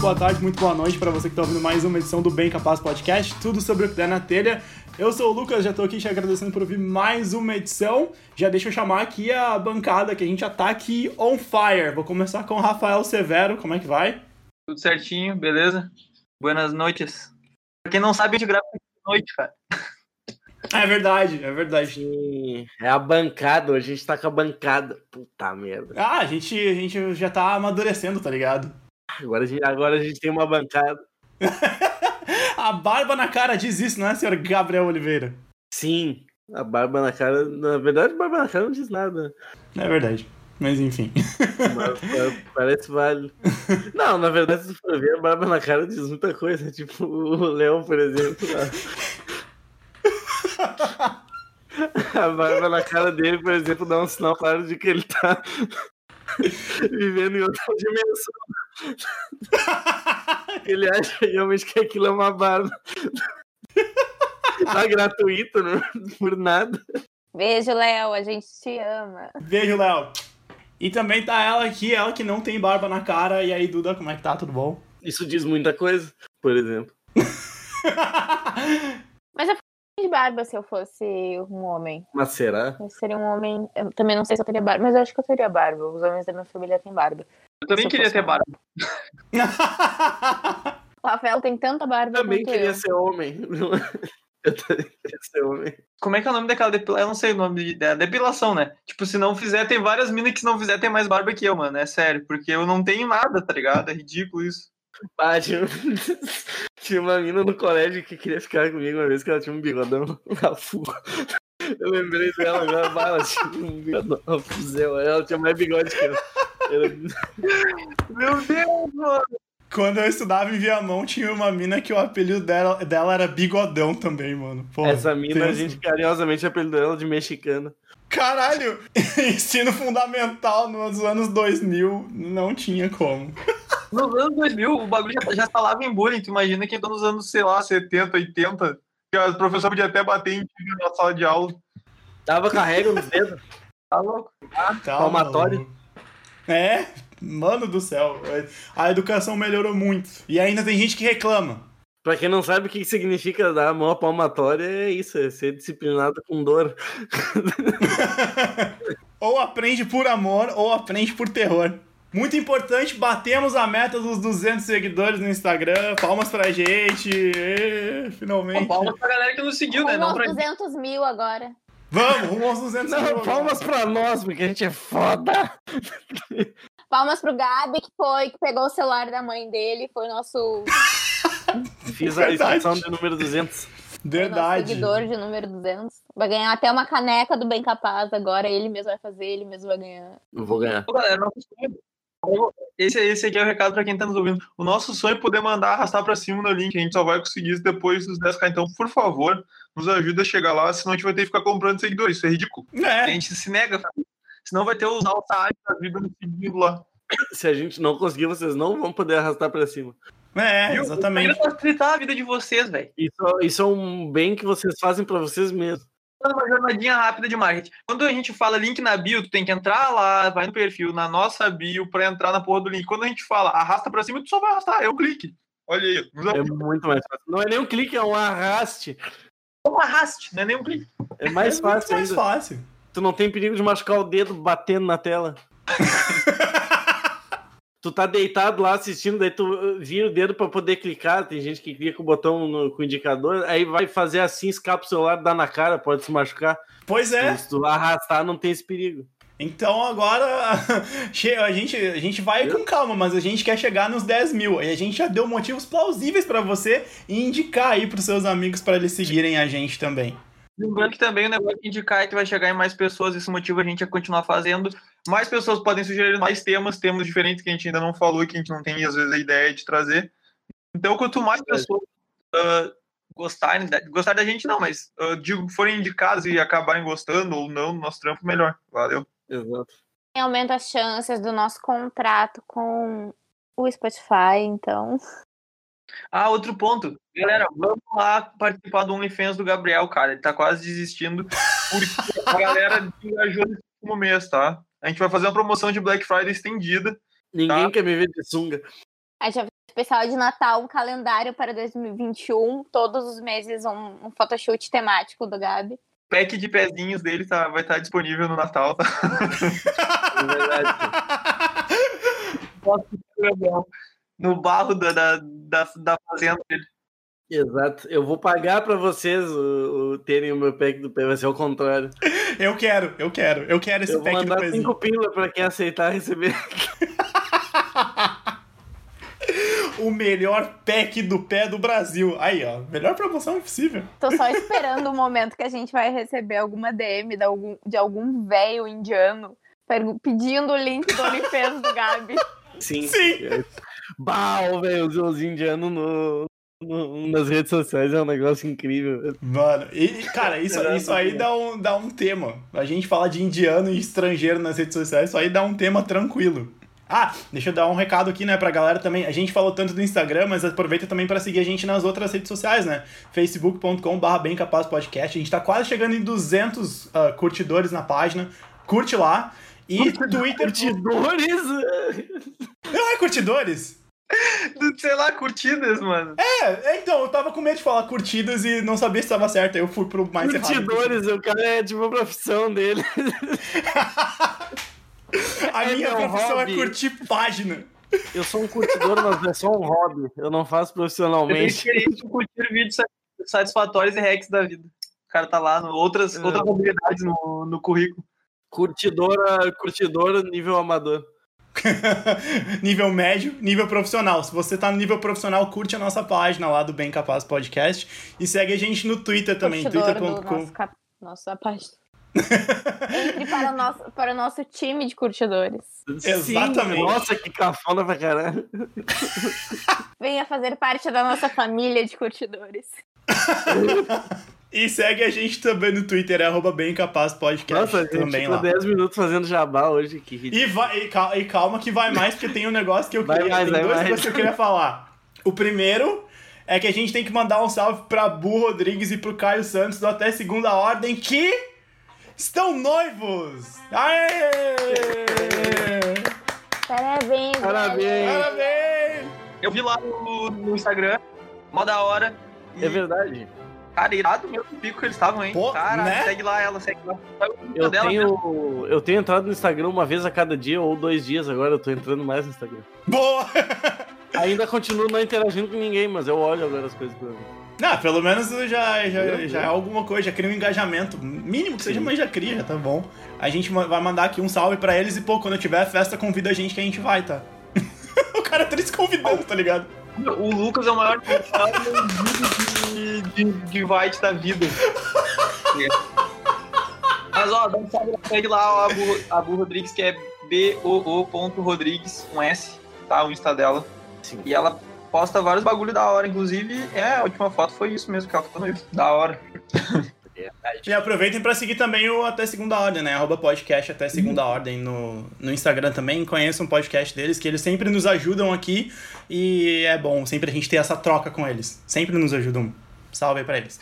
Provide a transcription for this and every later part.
boa tarde, muito boa noite para você que está ouvindo mais uma edição do Bem Capaz Podcast, tudo sobre o que der na telha. Eu sou o Lucas, já estou aqui te agradecendo por ouvir mais uma edição. Já deixa eu chamar aqui a bancada, que a gente já tá aqui on fire. Vou começar com o Rafael Severo, como é que vai? Tudo certinho, beleza? Buenas noites. Pra quem não sabe, a gente grava de noite, cara. É verdade, é verdade. Sim, é a bancada, hoje a gente tá com a bancada. Puta merda. Ah, a gente, a gente já tá amadurecendo, tá ligado? Agora a gente, agora a gente tem uma bancada. a barba na cara diz isso, não é, senhor Gabriel Oliveira? Sim, a barba na cara. Na verdade, a barba na cara não diz nada. É verdade. Mas enfim. Parece válido. Não, na verdade, se for ver, a barba na cara diz muita coisa. Tipo o Leão, por exemplo. A barba na cara dele, por exemplo, dá um sinal claro de que ele tá vivendo em outra dimensão. ele acha realmente que aquilo é uma barba. Tá gratuito, não, por nada. Beijo, Léo, a gente te ama. Beijo, Léo. E também tá ela aqui, ela que não tem barba na cara. E aí, Duda, como é que tá? Tudo bom? Isso diz muita coisa, por exemplo. Mas de barba se eu fosse um homem. Mas será? Eu seria um homem. Eu também não sei se eu teria barba, mas eu acho que eu teria barba. Os homens da minha família têm barba. Eu também eu queria ter um barba. O Rafael tem tanta barba Eu também quanto queria eu. ser homem. Eu também queria ser homem. Como é que é o nome daquela depilação? Eu não sei o nome da depilação, né? Tipo, se não fizer, tem várias minas que se não fizer tem mais barba que eu, mano. É sério. Porque eu não tenho nada, tá ligado? É ridículo isso. Ah, tinha... tinha uma mina no colégio que queria ficar comigo uma vez que ela tinha um bigodão rafu. Eu lembrei dela agora, bah, ela tinha um bigodão rafuzão. Ela tinha mais bigode que eu. Era- Meu Deus, mano. Quando eu estudava em Viamão, tinha uma mina que o apelido dela, dela era Bigodão também, mano. Pô, Essa mina, a gente carinhosamente apelidou ela de mexicana. Caralho! Ensino fundamental nos anos 2000 não tinha como. Nos anos 2000, o bagulho já, já falava em bullying. Tu imagina quem tá nos anos, sei lá, 70, 80. Que o professor podia até bater em ti na sala de aula. Tava carrega nos dedos. Tá louco? Tá, Palmatório? É, mano do céu. A educação melhorou muito. E ainda tem gente que reclama. Pra quem não sabe o que significa dar a mão à palmatória, é isso, é ser disciplinado com dor. ou aprende por amor, ou aprende por terror. Muito importante, batemos a meta dos 200 seguidores no Instagram. Palmas pra gente. Ê, finalmente. Palmas pra galera que nos seguiu, né? Rumo Não aos pra 200 mil agora. Vamos, rumo aos 200 Não, seguidores. palmas pra nós, porque a gente é foda. Palmas pro Gabi, que foi, que pegou o celular da mãe dele, foi nosso, Fiz a Verdade. inscrição de número 200. foi nosso Verdade. seguidor de número 200. Vai ganhar até uma caneca do Bem Capaz agora, ele mesmo vai fazer, ele mesmo vai ganhar. Não vou ganhar. Ô, galera, nosso sonho- esse, esse aqui é o recado pra quem tá nos ouvindo. O nosso sonho é poder mandar arrastar pra cima no link. A gente só vai conseguir isso depois dos 10k. Então, por favor, nos ajuda a chegar lá, senão a gente vai ter que ficar comprando seguidores. Isso é ridículo. A É, gente se nega, cara. Senão vai ter os altares da vida nos seguindo lá. Se a gente não conseguir, vocês não vão poder arrastar pra cima. É, Viu? exatamente. Eu quero facilitar a vida de vocês, velho. Isso, isso é um bem que vocês fazem pra vocês mesmos. uma jornadinha rápida de marketing. Quando a gente fala link na bio, tu tem que entrar lá, vai no perfil, na nossa bio, pra entrar na porra do link. Quando a gente fala arrasta pra cima, tu só vai arrastar, é um clique. Olha aí, É muito mais fácil. Não é nem um clique, é um arraste. um arraste, não é nem um clique. É mais é fácil mais ainda. fácil. Tu não tem perigo de machucar o dedo batendo na tela. tu tá deitado lá assistindo, daí tu uh, vira o dedo pra poder clicar. Tem gente que clica com o botão no, com o indicador, aí vai fazer assim, escapa o celular, dá na cara, pode se machucar. Pois é. Se tu arrastar, não tem esse perigo. Então agora a gente, a gente vai com calma, mas a gente quer chegar nos 10 mil. E a gente já deu motivos plausíveis pra você indicar aí pros seus amigos pra eles seguirem a gente também. Lembrando que também o negócio de indicar é que vai chegar em mais pessoas, isso motiva a gente a continuar fazendo. Mais pessoas podem sugerir mais temas, temas diferentes que a gente ainda não falou, que a gente não tem às vezes a ideia de trazer. Então, quanto mais pessoas ah, gostarem, da- gostar da gente não, mas ah, digo, forem indicadas e acabarem gostando ou não do nosso trampo, melhor. Valeu. Exato. Aumenta as chances do nosso contrato com o Spotify, então. Ah, outro ponto. Galera, vamos lá participar do OnlyFans do Gabriel, cara. Ele tá quase desistindo porque a galera engajou nesse último mês, tá? A gente vai fazer uma promoção de Black Friday estendida. Ninguém Tá. quer me ver de sunga. A gente vai especial de Natal, um calendário para 2021. Todos os meses um, um photoshoot temático do Gabi. pack de pezinhos dele tá, vai estar disponível no Natal. Tá? É verdade. no barro da, da, da, da fazenda dele. Exato. Eu vou pagar pra vocês o, o terem o meu pack do pé, vai ser o contrário. Eu quero, eu quero, eu quero esse Eu vou pack do mandar pezinho. cinco pila pra quem aceitar receber. O melhor pack do pé do Brasil. Aí, ó, melhor promoção impossível. Tô só esperando o momento que a gente vai receber alguma DM de algum, de algum velho indiano pedindo o link do OnlyFans do Gabi. Sim. Sim. É. Bah, velho, os, os indianos no, no- nas redes sociais é um negócio incrível. Mano, e, cara, isso, isso aí dá um, dá um tema. A gente falar de indiano e estrangeiro nas redes sociais, isso aí dá um tema tranquilo. Ah, deixa eu dar um recado aqui, né, pra galera também. A gente falou tanto do Instagram, mas aproveita também pra seguir a gente nas outras redes sociais, né? facebook.com.br bem capaz podcast. A gente tá quase chegando em 200 ah, curtidores na página. Curte lá. E Twitter. Curtidores? Não é curtidores? Sei lá, curtidas, mano. É, então, eu tava com medo de falar curtidas e não sabia se tava certo. Aí eu fui pro mais errado. Curtidores, o cara é tipo a profissão dele. A É minha profissão hobby. é curtir página. Eu sou um curtidor, mas é só um hobby. Eu não faço Eu tenho profissionalmente. de curtir vídeos sa- satisfatórios e hacks da vida. O cara tá lá, no, outras, É. outras habilidades no, no currículo. Curtidora, curtidora nível amador. nível médio, nível profissional. Se você tá no nível profissional, curte a nossa página lá do Bem Capaz Podcast e segue a gente no Twitter também, twitter.com. nosso, cap... nossa página. Entre para o, nosso, para o nosso time de curtidores. Exatamente. Sim, nossa, que cafona pra caralho. Venha fazer parte da nossa família de curtidores. E segue a gente também no Twitter, é arroba Bem Capaz Podcast Nossa, gente também lá. 10 minutos fazendo jabá hoje. Que ridículo. E, vai, e, cal- calma que vai mais, porque tem um negócio que eu Vai queria. mais, tem dois mais. negócios que eu queria falar. O primeiro é que a gente tem que mandar um salve pra Bu Rodrigues e pro Caio Santos do Até Segunda Ordem que estão noivos! Aê! Parabéns, Parabéns. Parabéns! Eu vi lá no, no Instagram, mó da hora. E, É verdade. Cara, irado mesmo o pico que eles estavam, hein? Pô, cara, né? segue lá ela, segue lá. Insta Eu tenho, eu tenho entrado no Instagram uma vez a cada dia ou dois dias agora. Eu tô entrando mais no Instagram. Boa! Ainda continuo não interagindo com ninguém, mas eu olho agora as coisas pra mim. Não, pelo menos já, já, já é alguma coisa, já cria um engajamento. Mínimo que seja, Sim. mas já cria, já tá bom. A gente vai mandar aqui um salve pra eles e, pô, quando tiver festa, convida a gente que a gente vai, tá? o cara tá eles convidando, tá ligado? O Lucas é o maior de, de, de invite da vida. Mas ó, dá um salve, segue lá ó, a Bu, a Bu Rodrigues, que é B-O-O.Rodrigues, com S, tá? O Insta dela. Sim. E ela posta vários bagulho da hora, inclusive, é, a última foto foi isso mesmo, que ela ficou noiva. Da hora. E aproveitem pra seguir também o Até Segunda Ordem, né? Arroba podcast Até Segunda Ordem no, no Instagram também. Conheçam o podcast deles, que eles sempre nos ajudam aqui. E é bom sempre a gente ter essa troca com eles. Sempre nos ajudam. Salve aí pra eles.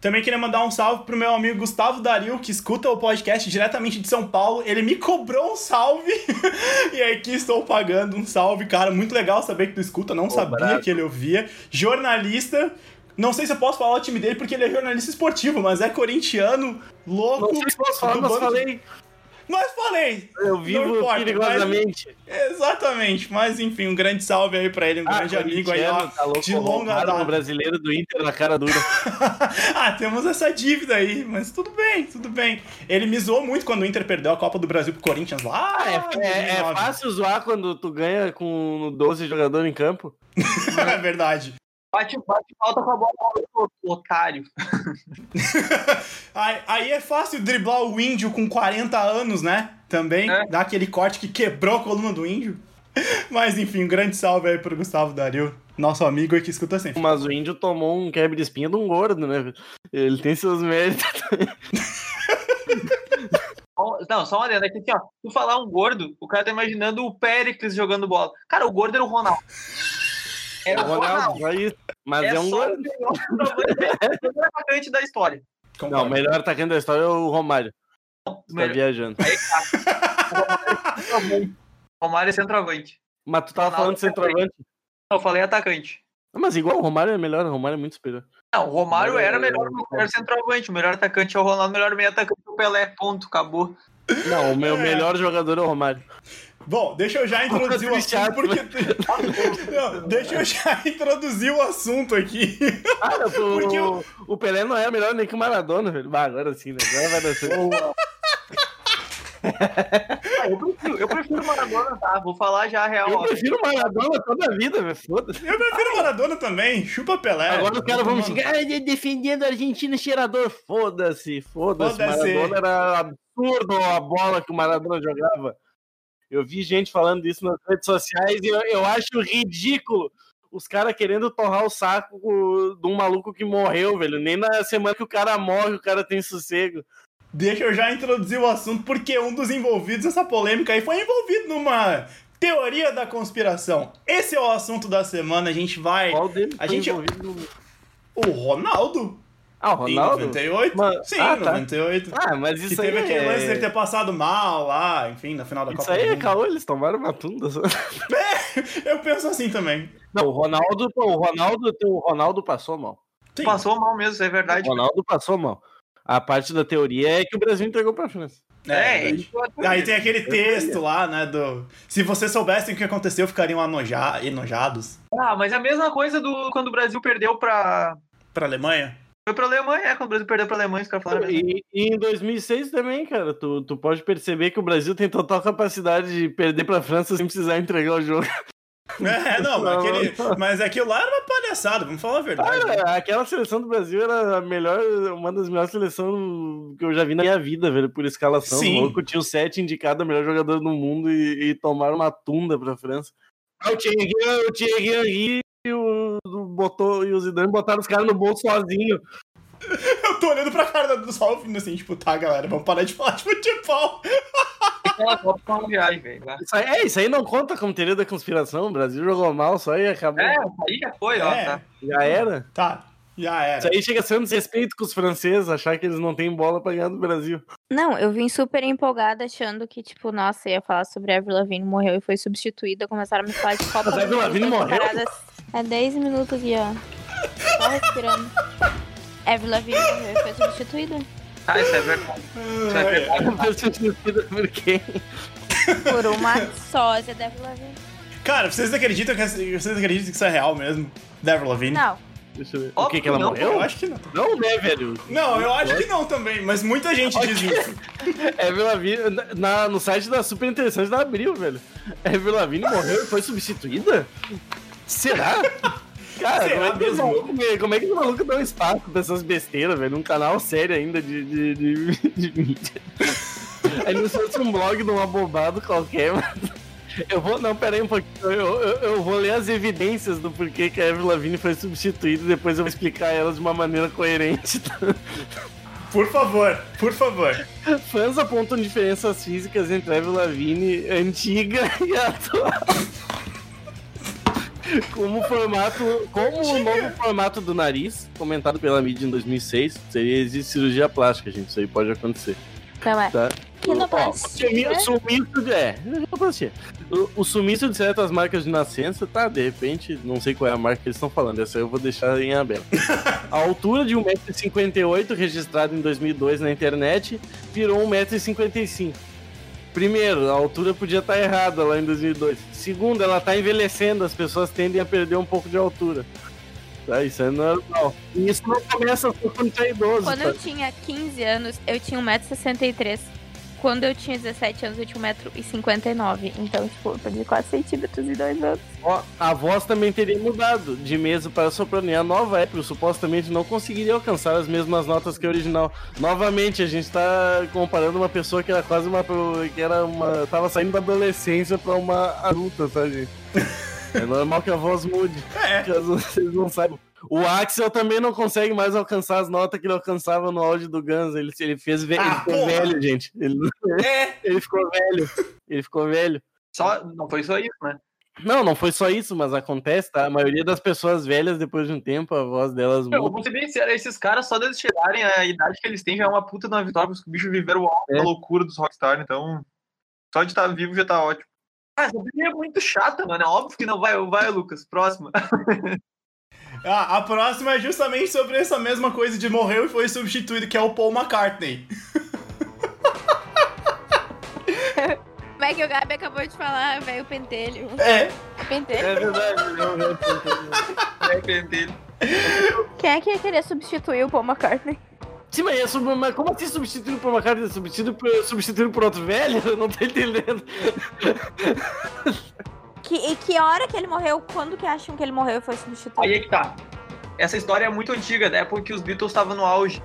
Também queria mandar um salve pro meu amigo Gustavo Dario, que escuta o podcast diretamente de São Paulo. Ele me cobrou um salve. e aqui estou pagando um salve, cara. Muito legal saber que tu escuta. Não sabia que ele ouvia. Jornalista. Não sei se eu posso falar o time dele porque ele é jornalista esportivo, mas é corintiano, louco. Não sei se posso falar, mas falei. Mas falei! Eu vivo importa, perigosamente. Exatamente. Mas enfim, um grande salve aí pra ele, um grande amigo aí, ó. tá louco, de longa data. o brasileiro do Inter na cara dura. ah, temos essa dívida aí, mas tudo bem, tudo bem. Ele me zoou muito quando o Inter perdeu a Copa do Brasil pro Corinthians lá. Ah, é, é- é 2009. fácil zoar quando tu ganha com 12 jogadores em campo. é verdade. Bate, bate falta com a bola, otário. Aí, aí é fácil driblar o índio com 40 anos, né? Também. É. Dar aquele corte que quebrou a coluna do índio. Mas enfim, um grande salve aí pro Gustavo Dario, nosso amigo aí que escuta sempre. Mas o índio tomou um quebra de espinha de um gordo, né? Ele tem seus méritos. Ó, Não, só uma adenda aqui, assim, ó. Tu falar um gordo, o cara tá imaginando o Péricles jogando bola. Cara, o gordo era o Ronaldo. Era o Ronaldo. Só isso. Mas é, um só gordo. o melhor o melhor atacante da história. Não, o Concordo. melhor atacante da história é o Romário. O Tá melhor- viajando. Romário é centroavante. Mas tu tava Ronaldo falando de centroavante. Eu falei atacante. Mas igual o Romário é melhor, o Romário é muito superior. Não, o Romário Romário era é- melhor, o melhor centroavante. O melhor atacante é o Ronaldo, o melhor meio atacante é o Pelé. Ponto, acabou. Não, o meu É. melhor jogador é o Romário. Bom, deixa eu já introduzir o assunto, porque... Não, deixa eu já introduzir o assunto aqui. Ah, o, Porque o, o Pelé não é melhor nem que o Maradona, velho. Bah, agora sim, né? Agora vai dar certo. Ah, eu, prefiro, eu prefiro o Maradona, tá? Vou falar já a real. Eu prefiro o Maradona toda a vida, velho. Foda-se. Eu prefiro o Maradona também, chupa Pelé. Agora os caras vão xingar, "Ah, defendendo a Argentina cheirador. Foda-se, foda-se. Foda-se. Maradona era absurdo a bola que o Maradona jogava. Eu vi gente falando isso nas redes sociais e eu, eu acho ridículo os caras querendo torrar o saco de um maluco que morreu, velho. Nem na semana que o cara morre, o cara tem sossego. Deixa eu já introduzir o assunto, porque um dos envolvidos nessa polêmica aí foi envolvido numa teoria da conspiração. Esse é o assunto da semana, a gente vai... Qual deles A gente- envolvido no... O Ronaldo, Ah, o em Ronaldo? 98. Mas- Sim, ah, tá. 98. Ah, mas que isso aí teve aquele é... lance dele ter passado mal lá, enfim, na final da Isso Copa aí do é caô, eles tomaram uma tunda. só. Eu penso assim também. Não, o Ronaldo, o Ronaldo, o Ronaldo passou mal. Sim. Passou mal mesmo, isso é verdade. O Ronaldo passou mal. A parte da teoria é que o Brasil entregou pra França. É, isso é Aí tem aquele texto lá, né, do... Se vocês soubessem o que aconteceu, ficariam anoja... enojados. Ah, mas é a mesma coisa do quando o Brasil perdeu pra. Pra Alemanha? Foi pra Alemanha, é, quando o Brasil perdeu pra Alemanha, os caras falaram. a mesma E, e em 2006 também, cara, tu, tu pode perceber que o Brasil tem total capacidade de perder pra França sem precisar entregar o jogo. É, não, Não, aquele... mas aquilo lá era uma palhaçada, vamos falar a verdade. né? Cara, aquela seleção do Brasil era a melhor, uma das melhores seleções que eu já vi na minha vida, velho, por escalação. Sim. O Louco tinha o sete indicado a melhor jogador do mundo e, e tomaram uma tunda pra França. Ah, O Thierry, o Thierry Henry e o, o botou, e o Zidane botaram os caras no bolso sozinho. Eu tô olhando pra cara do só ouvindo assim, tipo, tá, galera, vamos parar de falar de futebol. Aquela Copa foi uma viagem, velho. vai. Isso aí, é, isso aí não conta como teoria da conspiração. O Brasil jogou mal, só aí acabou. É, aí já foi, ó. É. Tá. Já era. Tá, já era. Isso aí chega a ser um desrespeito com os franceses, achar que eles não têm bola pra ganhar do Brasil. Não, eu vim super empolgada achando que, tipo, nossa, ia falar sobre a Avril Lavigne morreu e foi substituída. Começaram a me falar de Copa Mas a Avril Lavigne morreu? É 10 minutos aqui, ó. Só respirando. Avril Lavigne morreu e foi substituída Ah, isso é verdade. Isso é verdade. Foi substituída por quem? por uma sósia da Avril Lavigne. Cara, vocês acreditam que vocês acreditam que isso é real mesmo? Deborah Lavigne? Não, Deixa eu ver. O que que ela não, morreu? Eu acho que não. Não, né, velho? Não, eu acho que não também, mas muita gente diz isso. Evelyn Lavigne, na, no site da Super Interessante da Abril, velho. Evelyn Lavigne morreu e foi substituída? Será? Cara, Será como, é mesmo? maluco, como é que esse maluco dá um espaço pra essas besteiras, velho? Um canal sério ainda de, de, de, de mídia. Aí não se fosse um blog de um abobado qualquer, mano. Eu vou. Não, pera aí um pouquinho. Eu, eu, eu vou ler as evidências do porquê que a Evelyn Lavigne foi substituída e depois eu vou explicar elas de uma maneira coerente. tá? Por favor, por favor. Fãs apontam diferenças físicas entre a Avril Lavigne antiga e atual. Como o formato, como o novo formato do nariz, comentado pela mídia em 2006, seria existe cirurgia plástica, gente, isso aí pode acontecer, não é. tá? O sumiço de, é. O, o sumiço de certas marcas de nascença, tá, de repente, não sei qual é a marca que eles estão falando, essa eu vou deixar em aberto. A altura de 1,58m, registrada em 2002 na internet, virou 1,55m. Primeiro, a altura podia estar errada lá em 2002. Segundo, ela está envelhecendo, as pessoas tendem a perder um pouco de altura. Tá, isso é normal. E isso não começa só quando tá idoso. Quando tá? eu tinha 15 anos, eu tinha 1,63m. Quando eu tinha 17 anos, eu tinha 1,59m. Então, tipo, eu perdi 4 centímetros em 2 anos. Ó, a voz também teria mudado de mesa para soprano. E a nova Apple supostamente não conseguiria alcançar as mesmas notas que a original. Novamente, a gente tá comparando uma pessoa que era quase uma. que era uma. tava saindo da adolescência para uma adulta, tá, gente? É normal que a voz mude. É. Caso vocês não saibam. O Axel também não consegue mais alcançar as notas que ele alcançava no áudio do Guns. Ele, ele fez ve- Ah, ele ficou porra. velho, gente. Ele, É, ele ficou velho. Ele ficou velho. Só, não foi só isso, né? Não, não foi só isso, mas acontece, tá? A maioria das pessoas velhas, depois de um tempo, a voz delas Eu muda. vou ser bem sincero, esses caras, só deles chegarem a idade que eles têm, já é uma puta de uma vitória, porque os bichos viveram a É. loucura dos Rockstar, então. Só de estar vivo já tá ótimo. Ah, essa teoria é muito chata, mano. É óbvio que não vai. Vai, Lucas. Próxima. Ah, a próxima é justamente sobre essa mesma coisa de morreu e foi substituído, que é o Paul McCartney. Como é que o Gabi acabou de falar, velho, pentelho? É. Pentelho? É verdade, não, não, É, pentelho. Quem é que ia querer substituir o Paul McCartney? Sim, mas, é sub- mas como assim substituir por uma carta? Substituir por, substituir por outro velho? Eu não tô entendendo. Que, e que hora que ele morreu? Quando que acham que ele morreu e foi substituído? Aí é que tá. Essa história é muito antiga, da época que os Beatles estavam no auge.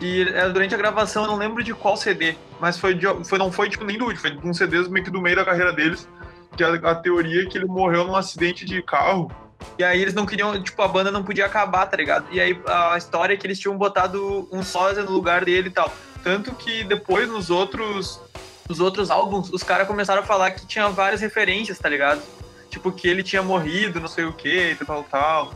E era durante a gravação, eu não lembro de qual CD, mas foi, de, foi não foi tipo nem do último, foi de um CD meio que do meio da carreira deles. Que a, a teoria é que ele morreu num acidente de carro. E aí eles não queriam, tipo, a banda não podia acabar, tá ligado? E aí a história é que eles tinham botado um sósia no lugar dele e tal. Tanto que depois nos outros nos outros álbuns, os caras começaram a falar que tinha várias referências, tá ligado? Tipo, que ele tinha morrido, não sei o que, tal, tal.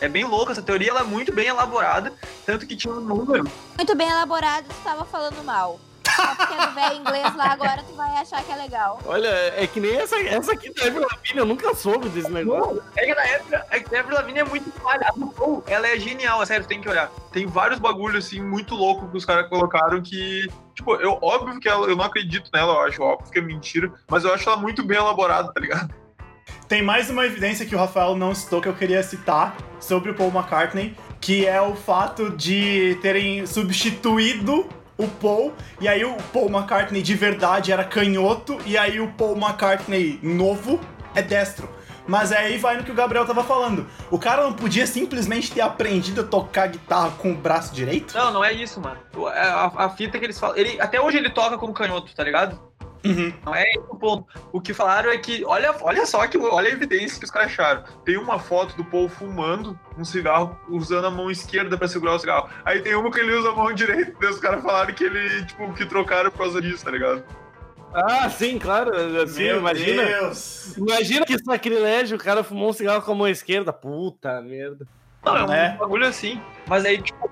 É bem louco, essa teoria ela é muito bem elaborada, tanto que tinha um número. Muito bem elaborado, tu tava falando mal. Só porque é do velho inglês lá, agora tu vai achar que é legal. Olha, é que nem essa, essa aqui da Avril Lavigne, eu nunca soube desse negócio. É que na época, é que a Avril Lavigne é muito falha. A ela é genial, é sério, tem que olhar. Tem vários bagulhos, assim, muito loucos que os caras colocaram que... Tipo, eu, óbvio que ela, eu não acredito nela, eu acho óbvio que é mentira, mas eu acho ela muito bem elaborada, tá ligado? Tem mais uma evidência que o Rafael não citou que eu queria citar sobre o Paul McCartney, que é o fato de terem substituído o Paul, e aí o Paul McCartney de verdade era canhoto, e aí o Paul McCartney novo é destro. Mas aí vai no que o Gabriel tava falando. O cara não podia simplesmente ter aprendido a tocar guitarra com o braço direito? Não, não é isso, mano. É A, a fita que eles falam. Ele, até hoje ele toca como canhoto, tá ligado? Uhum. Não é esse o ponto. O que falaram é que, olha, olha só que olha a evidência que os caras acharam. Tem uma foto do Paul fumando um cigarro, usando a mão esquerda pra segurar o cigarro. Aí tem uma que ele usa a mão direita. Daí os caras falaram que ele, tipo, que trocaram por causa disso, tá ligado? Ah, sim, claro. Assim, Meu imagina. Deus! Imagina que sacrilégio, o cara fumou um cigarro com a mão esquerda. Puta merda. Não, é um Né? bagulho assim. Mas aí, tipo,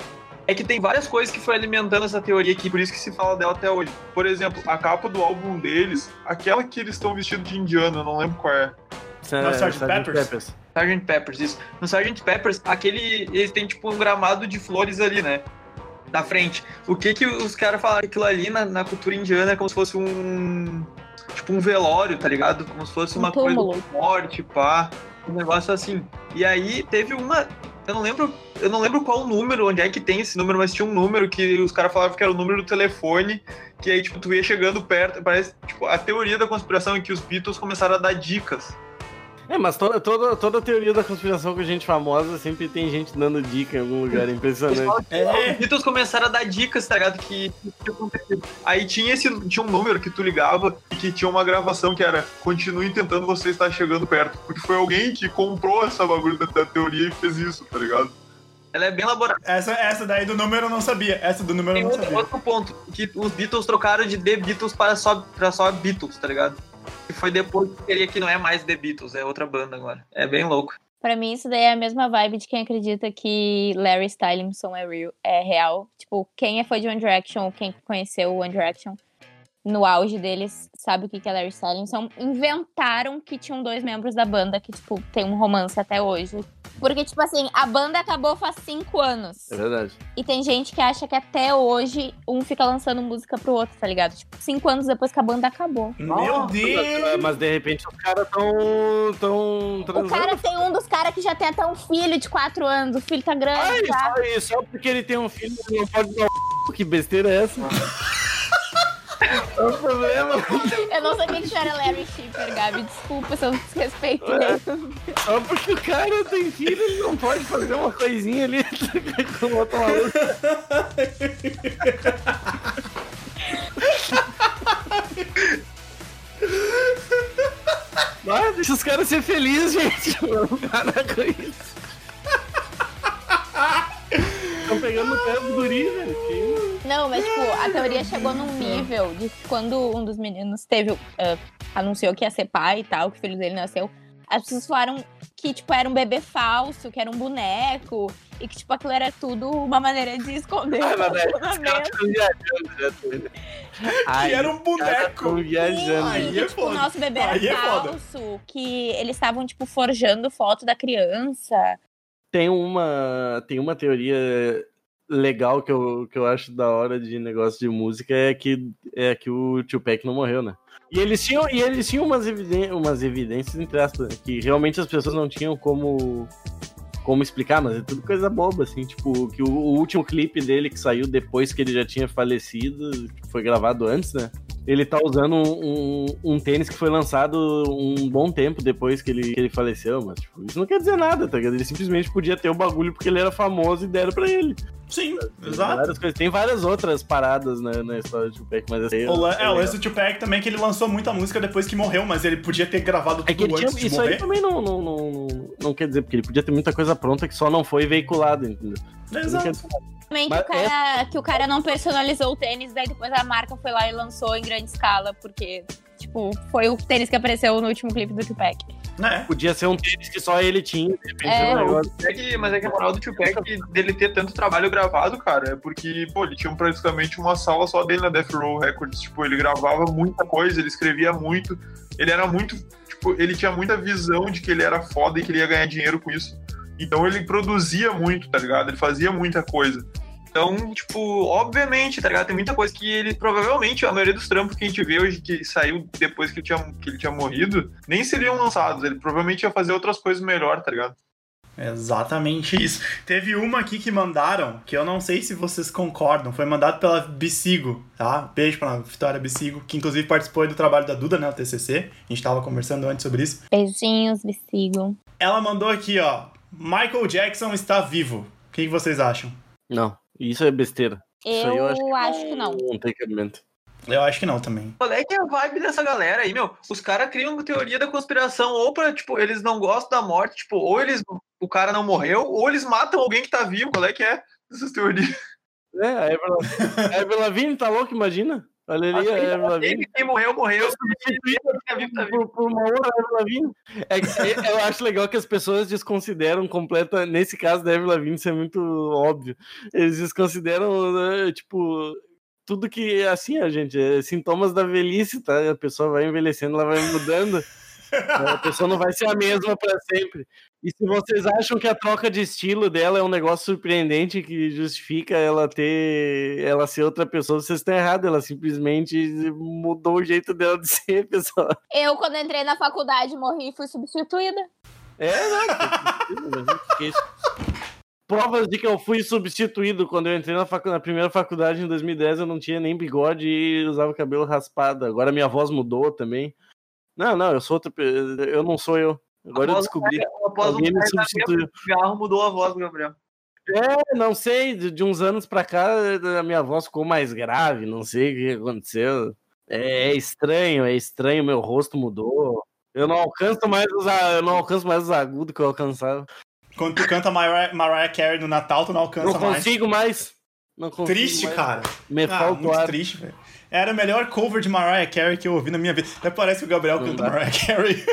é que tem várias coisas que foi alimentando essa teoria aqui, por isso que se fala dela até hoje. Por exemplo, a capa do álbum deles, aquela que eles estão vestidos de indiano, eu não lembro qual é. Não, Sgt. Peppers? Sgt. Peppers, isso. No Sgt. Peppers, aquele. Eles têm tipo um gramado de flores ali, né? Na frente. O que que os caras falaram? Aquilo ali na, na cultura indiana é como se fosse um. Tipo um velório, tá ligado? Como se fosse Um uma túmulo. coisa forte, pá. Um negócio assim. E aí teve uma. Eu não lembro. Eu não lembro qual número, onde é que tem esse número, mas tinha um número que os caras falavam que era o número do telefone. Que aí, tipo, tu ia chegando perto. Parece. Tipo, a teoria da conspiração é que os Beatles começaram a dar dicas É, mas toda, toda, toda teoria da conspiração com gente famosa sempre tem gente dando dica em algum lugar. É impressionante. É. Os Beatles começaram a dar dicas, tá ligado? Que que tinha acontecido. Aí tinha esse tinha um número que tu ligava e que tinha uma gravação que era continue tentando você estar chegando perto. Porque foi alguém que comprou essa bagulho da, da teoria e fez isso, tá ligado? Ela é bem elaborada. Essa, essa daí do número eu não sabia. Essa do número eu Tem não outro, sabia. outro ponto, que os Beatles trocaram de The Beatles para só, para só Beatles, tá ligado? E foi depois que teria que não é mais The Beatles, é outra banda agora. É bem louco. Pra mim, isso daí é a mesma vibe de quem acredita que Larry Stylinson é real. É real. Tipo, quem é fã de One Direction quem conheceu o One Direction no auge deles sabe o que que é Larry Stylinson. Inventaram que tinham dois membros da banda que, tipo, tem um romance até hoje. Porque, tipo assim, a banda acabou faz cinco anos. É verdade. E tem gente que acha que até hoje um fica lançando música pro outro, tá ligado? Tipo, cinco anos depois que a banda acabou. Meu Deus! Mas de repente os caras tão, tão O transando. cara tem um dos caras que já tem até um filho de quatro anos. O filho tá grande Ai, já. só, isso, só porque ele tem um filho, ele não pode dar o Que besteira é essa? Qual o problema? Eu não sabia que tu era Larry Shipper, Gabi. Desculpa se eu desrespeitei. Só porque o cara tem filho, ele não pode fazer uma coisinha ali com outro maluco. Ah, deixa os caras ser felizes, gente. Parar com isso. Estão pegando no pé do guri, velho. Que- Não, mas tipo, a teoria chegou num nível de que quando um dos meninos teve, ah, anunciou que ia ser pai e tal, que o filho dele nasceu, as pessoas falaram que, tipo, era um bebê falso, que era um boneco. e que, tipo, aquilo era tudo uma maneira de esconder o mas tão viajando tá Ai, que era um boneco. viajando. Aí E, é tipo, o foda. nosso bebê era Aí é falso, que eles estavam, tipo, forjando foto da criança. Tem uma, tem uma teoria legal que eu, que eu acho da hora de negócio de música é que, é que o Tupac não morreu, né? E eles tinham, e eles tinham umas, umas evidências, entre aspas, que realmente as pessoas não tinham como, como explicar, mas é tudo coisa boba, assim, tipo, que o, o último clipe dele que saiu depois que ele já tinha falecido, que foi gravado antes, né? Ele tá usando um, um, um tênis que foi lançado um bom tempo depois que ele, que ele faleceu, mas tipo, isso não quer dizer nada, tá ligado? Ele simplesmente podia ter o bagulho porque ele era famoso e deram pra ele. Sim, Tem exato. várias, coisas. Tem várias outras paradas na, na história do Tupac, mas aí O, é, o lance do Tupac também, que ele lançou muita música depois que morreu, mas ele podia ter gravado É que tudo ele antes tinha, de isso aí morrer. também não, não, não, não, não quer dizer, porque ele podia ter muita coisa pronta que só não foi veiculada, entendeu? Exato. Também que Mas o, cara, que o cara não personalizou o tênis, daí depois a marca foi lá e lançou em grande escala, porque, tipo, foi o tênis que apareceu no último clipe do Tupac. Né? Podia ser um tênis que só ele tinha, É, Não, é que, mas é que a moral do Tupac dele ter tanto trabalho gravado, cara, é porque, pô, ele tinha praticamente uma sala só dele na Death Row Records. Tipo, ele gravava muita coisa, ele escrevia muito. Ele era muito. Tipo, ele tinha muita visão de que ele era foda e que ele ia ganhar dinheiro com isso. Então ele produzia muito, tá ligado? Ele fazia muita coisa. Então, tipo, obviamente, tá ligado? Tem muita coisa que ele, provavelmente, a maioria dos trampos que a gente vê hoje, que saiu depois que ele tinha, que ele tinha morrido, nem seriam lançados. Ele provavelmente ia fazer outras coisas melhor, tá ligado? Exatamente isso. Teve uma aqui que mandaram, que eu não sei se vocês concordam, foi mandado pela Bicigo, tá? Beijo pra Vitória Bicigo, que inclusive participou aí do trabalho da Duda, né, o TCC. A gente tava conversando antes sobre isso. Beijinhos, sigam. Ela mandou aqui, ó, Michael Jackson está vivo. O que, que vocês acham? Não, isso é besteira. Isso aí Eu, eu acho, acho que não. Não tem cabimento. Eu acho que não também. Qual é que é a vibe dessa galera aí, meu? Os caras criam teoria da conspiração, ou pra, tipo, eles não gostam da morte, tipo, ou eles. O cara não morreu, ou eles matam alguém que tá vivo. Qual é que é essas teorias? É, a Lavigne- a Lavigne tá louca, imagina. Olha ali, a Ever Lavigne. Quem morreu, morreu. Por, por uma outra Ever Lavigne. É que, é- eu acho legal que as pessoas desconsideram completa. Nesse caso da Ever Lavigne, isso é muito óbvio. Eles desconsideram, né, tipo, tudo que, assim, a gente, é sintomas da velhice, tá? A pessoa vai envelhecendo, ela vai mudando. A pessoa não vai ser a mesma para sempre. E se vocês acham que a troca de estilo dela é um negócio surpreendente que justifica ela ter, ela ser outra pessoa, vocês estão errados. Ela simplesmente mudou o jeito dela de ser, pessoal. Eu, quando entrei na faculdade, morri e fui substituída. É, isso? Provas de que eu fui substituído quando eu entrei na, facu- na primeira faculdade em 2010, eu não tinha nem bigode e usava o cabelo raspado. Agora minha voz mudou também. Não, não, eu sou outra Eu não sou eu. Agora eu descobri. Após um Alguém me substituiu. de cigarro, mudou a voz do Gabriel. É, não sei, de, de uns anos pra cá a minha voz ficou mais grave, não sei o que aconteceu. É, é estranho, é estranho, meu rosto mudou. Eu não alcanço mais os, a- eu não alcanço mais os agudos que eu alcançava. Quando tu canta Mariah, Mariah Carey no Natal, tu não alcança Não mais. consigo mais. Não consigo Triste, mais. cara. Me Ah, falta o muito ar. triste, velho. Era o melhor cover de Mariah Carey que eu ouvi na minha vida. Até parece que o Gabriel Não canta dá. Mariah Carey.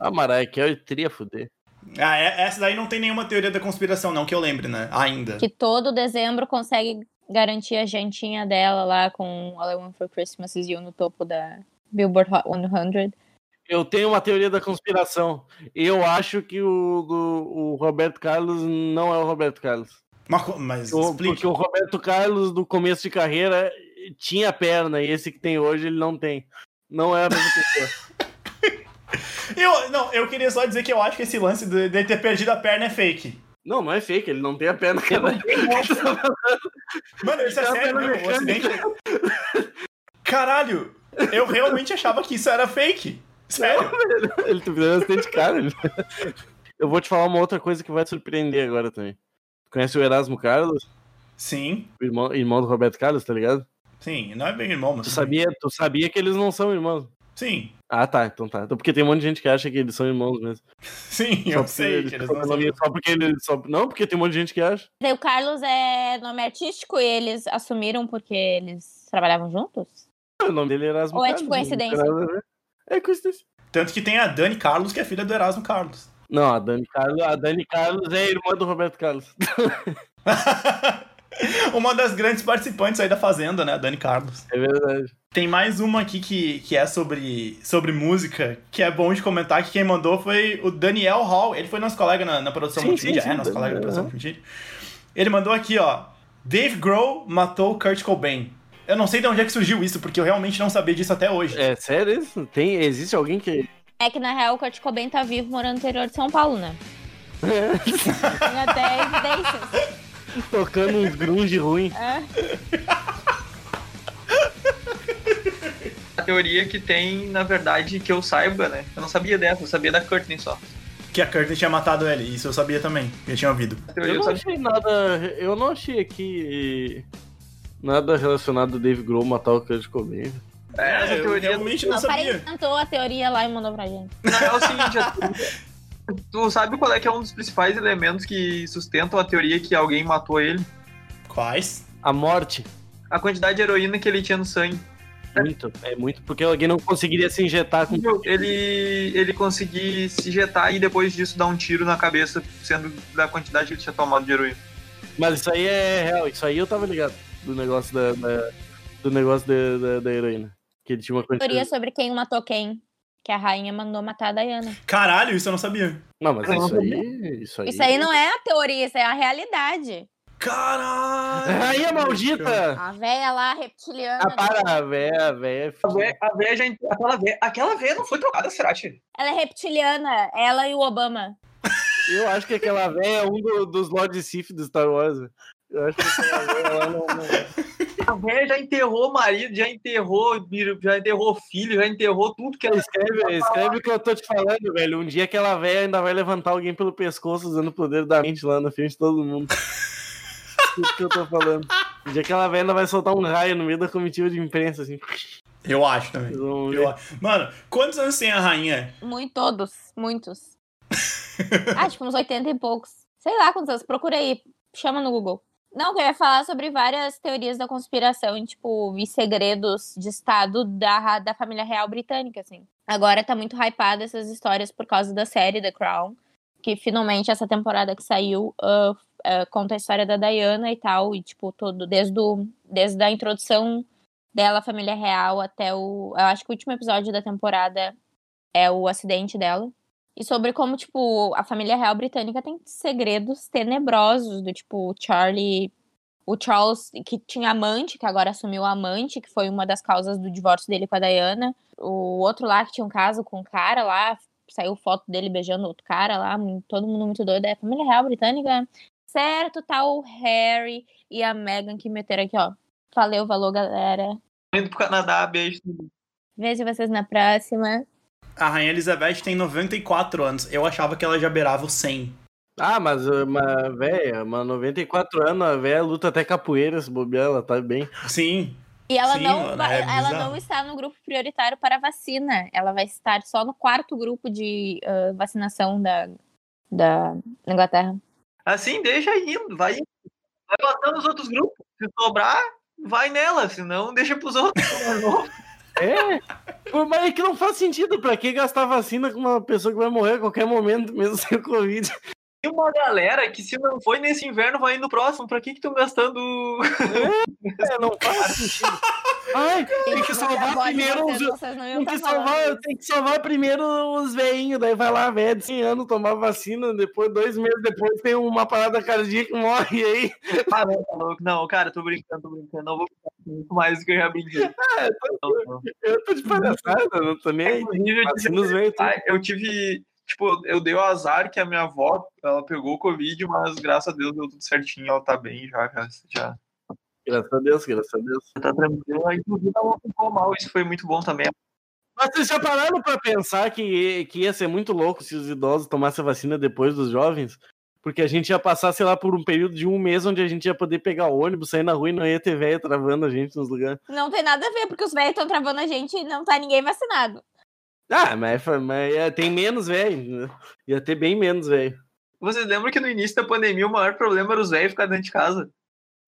A Mariah Carey teria fuder. ah, é- essa daí não tem nenhuma teoria da conspiração, não, que eu lembre, né? Ainda. Que todo dezembro consegue garantir a jantinha dela lá com All I Want for Christmas Is You no topo da Billboard Hot 100. Eu tenho uma teoria da conspiração. Eu acho que o, o, o Roberto Carlos não é o Roberto Carlos. Mas, mas O- explique. porque o Roberto Carlos, do começo de carreira, tinha perna, e esse que tem hoje, ele não tem. Não é a mesma pessoa. Eu, não, eu queria só dizer que eu acho que esse lance de, de ter perdido a perna é fake. Não, não é fake, ele não tem a perna. Cara. Mano, isso é a sério, meu, o acidente. Caralho, eu realmente achava que isso era fake. Sério. ele tá virando acidente, cara. Eu vou te falar uma outra coisa que vai te surpreender agora também. Conhece o Erasmo Carlos? Sim, irmão, irmão do Roberto Carlos, tá ligado? Sim, não é bem irmão, mas. Tu sabia, tu sabia que eles não são irmãos. Sim, Ah, tá, então tá. Então, porque tem um monte de gente que acha que eles são irmãos mesmo. sim, Só eu sei eles que eles são não são. Só porque eles. Só... Não, porque tem um monte de gente que acha. O Carlos é nome artístico e eles assumiram porque eles trabalhavam juntos? O nome dele é Erasmo Ou é Carlos. tipo não tem coincidência? ver. É coincidência. Tanto que tem a Dani Carlos, que é filha do Erasmo Carlos. Não, a Dani Carlos, a Dani Carlos é irmã do Roberto Carlos. uma das grandes participantes aí da Fazenda, né? Dani Carlos. É verdade. Tem mais uma aqui que, que é sobre, sobre música, que é bom de comentar, que quem mandou foi o Daniel Hall. Ele foi nosso colega na, na produção Sim, multimídia. sim, sim, é, nosso colega na produção aham. multimídia. Ele mandou aqui, ó. Dave Grohl matou Kurt Cobain. Eu não sei de onde é que surgiu isso, porque eu realmente não sabia disso até hoje. É sério isso? Tem, existe alguém que. É que na real o Kurt Cobain tá vivo morando no interior de São Paulo, né? Tem até evidências. Tocando uns grunge ruim. É. A teoria que tem, na verdade, que eu saiba, né? Eu não sabia dessa, eu sabia da Courtney só. Que a Courtney tinha matado ele. Isso eu sabia também. Eu tinha ouvido. Eu eu não achei nada. Eu não achei aqui nada relacionado ao Dave Grohl matar o Kurt Cobain. É, essa eu teoria realmente não O cara sabia. inventou a teoria lá e mandou pra gente. Não, é o seguinte, tu sabe qual é que é um dos principais elementos que sustentam a teoria que alguém matou ele? Quais? A morte. A quantidade de heroína que ele tinha no sangue. Muito. É muito porque alguém não conseguiria se injetar com. Ele, ele conseguir se injetar e depois disso dar um tiro na cabeça, sendo da quantidade que ele tinha tomado de heroína. Mas isso aí é real. Isso aí eu tava ligado. Do negócio da. da- do negócio da, da, da heroína. Que ele tinha uma Teoria quantidade. sobre quem matou quem. Que a rainha mandou matar a Diana. Caralho, isso eu não sabia. Não, mas isso aí. Isso aí. Isso aí não é a teoria, isso é a realidade. Caralho! Rainha maldita! A velha lá, reptiliana. Ah, para, a véia, a véia. A véia, a véia já. Aquela véia, aquela véia não foi trocada, Serati. Ela é reptiliana, ela e o Obama. Eu acho que aquela véia é um do- dos Lord Sith do Star Wars. Eu acho que aquela véia lá não. não... A véia já enterrou marido, já enterrou, já enterrou filho, já enterrou tudo que ela Escreve, escreve o que eu tô te falando, velho. Um dia aquela véia ainda vai levantar alguém pelo pescoço usando o poder da mente lá na frente de todo mundo. Isso que eu tô falando. Um dia aquela véia ainda vai soltar um raio no meio da comitiva de imprensa, assim. Eu acho também. Eu acho. Mano, quantos anos tem a rainha? Muito, todos, muitos. ah, tipo uns 80 e poucos. Sei lá quantos anos, procura aí, chama no Google. Não, eu ia falar sobre várias teorias da conspiração tipo, e segredos de estado da, da família real britânica, assim. Agora tá muito hypada essas histórias por causa da série The Crown, que finalmente essa temporada que saiu ah, ah, conta a história da Diana e tal, e, tipo, todo, desde, desde a introdução dela, família real, até o. Eu acho que o último episódio da temporada é o acidente dela. E sobre como, tipo, a família real britânica tem segredos tenebrosos, do tipo, o Charlie. O Charles, que tinha amante, que agora assumiu amante, que foi uma das causas do divórcio dele com a Diana. O outro lá, que tinha um caso com um cara lá, saiu foto dele beijando outro cara lá, todo mundo muito doido. É a família real britânica. Certo, tá o Harry e a Meghan que meteram aqui, ó. Valeu, valor, galera. indo pro Canadá, beijo. Vejo vocês na próxima. A rainha Elizabeth tem 94 anos. Eu achava que ela já beirava o 100. Ah, mas uma véia, uma 94 anos, a véia luta até capoeira, se bobear, ela tá bem. Sim. E ela, Sim, não, mano, vai- é ela não está no grupo prioritário para vacina. Ela vai estar só no quarto grupo de ah, vacinação da, da Inglaterra. Assim, deixa indo, vai indo. Vai botando os outros grupos. Se sobrar, vai nela, senão deixa pros outros. É, mas é que não faz sentido, pra que gastar vacina com uma pessoa que vai morrer a qualquer momento, mesmo sem o Covid? Tem uma galera que se não foi nesse inverno, vai no próximo. Pra que que estão gastando... É, não faz sentido. Ai, tem que salvar primeiro os... Tem que, tá salvar, isso. tem que salvar primeiro os veinhos, daí vai lá, velho, de 100 anos, tomar vacina, depois, dois meses depois, tem uma parada cardíaca e morre, aí... Ah, não, tá. Não, cara, tô brincando, tô brincando. Não vou ficar muito mais do que eu já brinquei. Não, não. Eu tô de palhaçada, não tô nem aí. Inclusive, eu tive- Tipo, eu dei o azar que a minha avó, ela pegou o Covid, mas graças a Deus deu tudo certinho, ela tá bem já, já, já Graças a Deus, graças a Deus. tá tranquila. Inclusive, ela não ficou mal, isso foi muito bom também. Mas vocês já pararam pra pensar que, que ia ser muito louco se os idosos tomassem a vacina depois dos jovens? Porque a gente ia passar, sei lá, por um período de um mês onde a gente ia poder pegar ônibus, sair na rua e não ia ter velho travando a gente nos lugares. Não tem nada a ver, porque os velhos estão travando a gente e não tá ninguém vacinado. Ah, mas, mas tem menos velho. Ia ter bem menos velho. Vocês lembram que no início da pandemia o maior problema era os velhos ficar dentro de casa?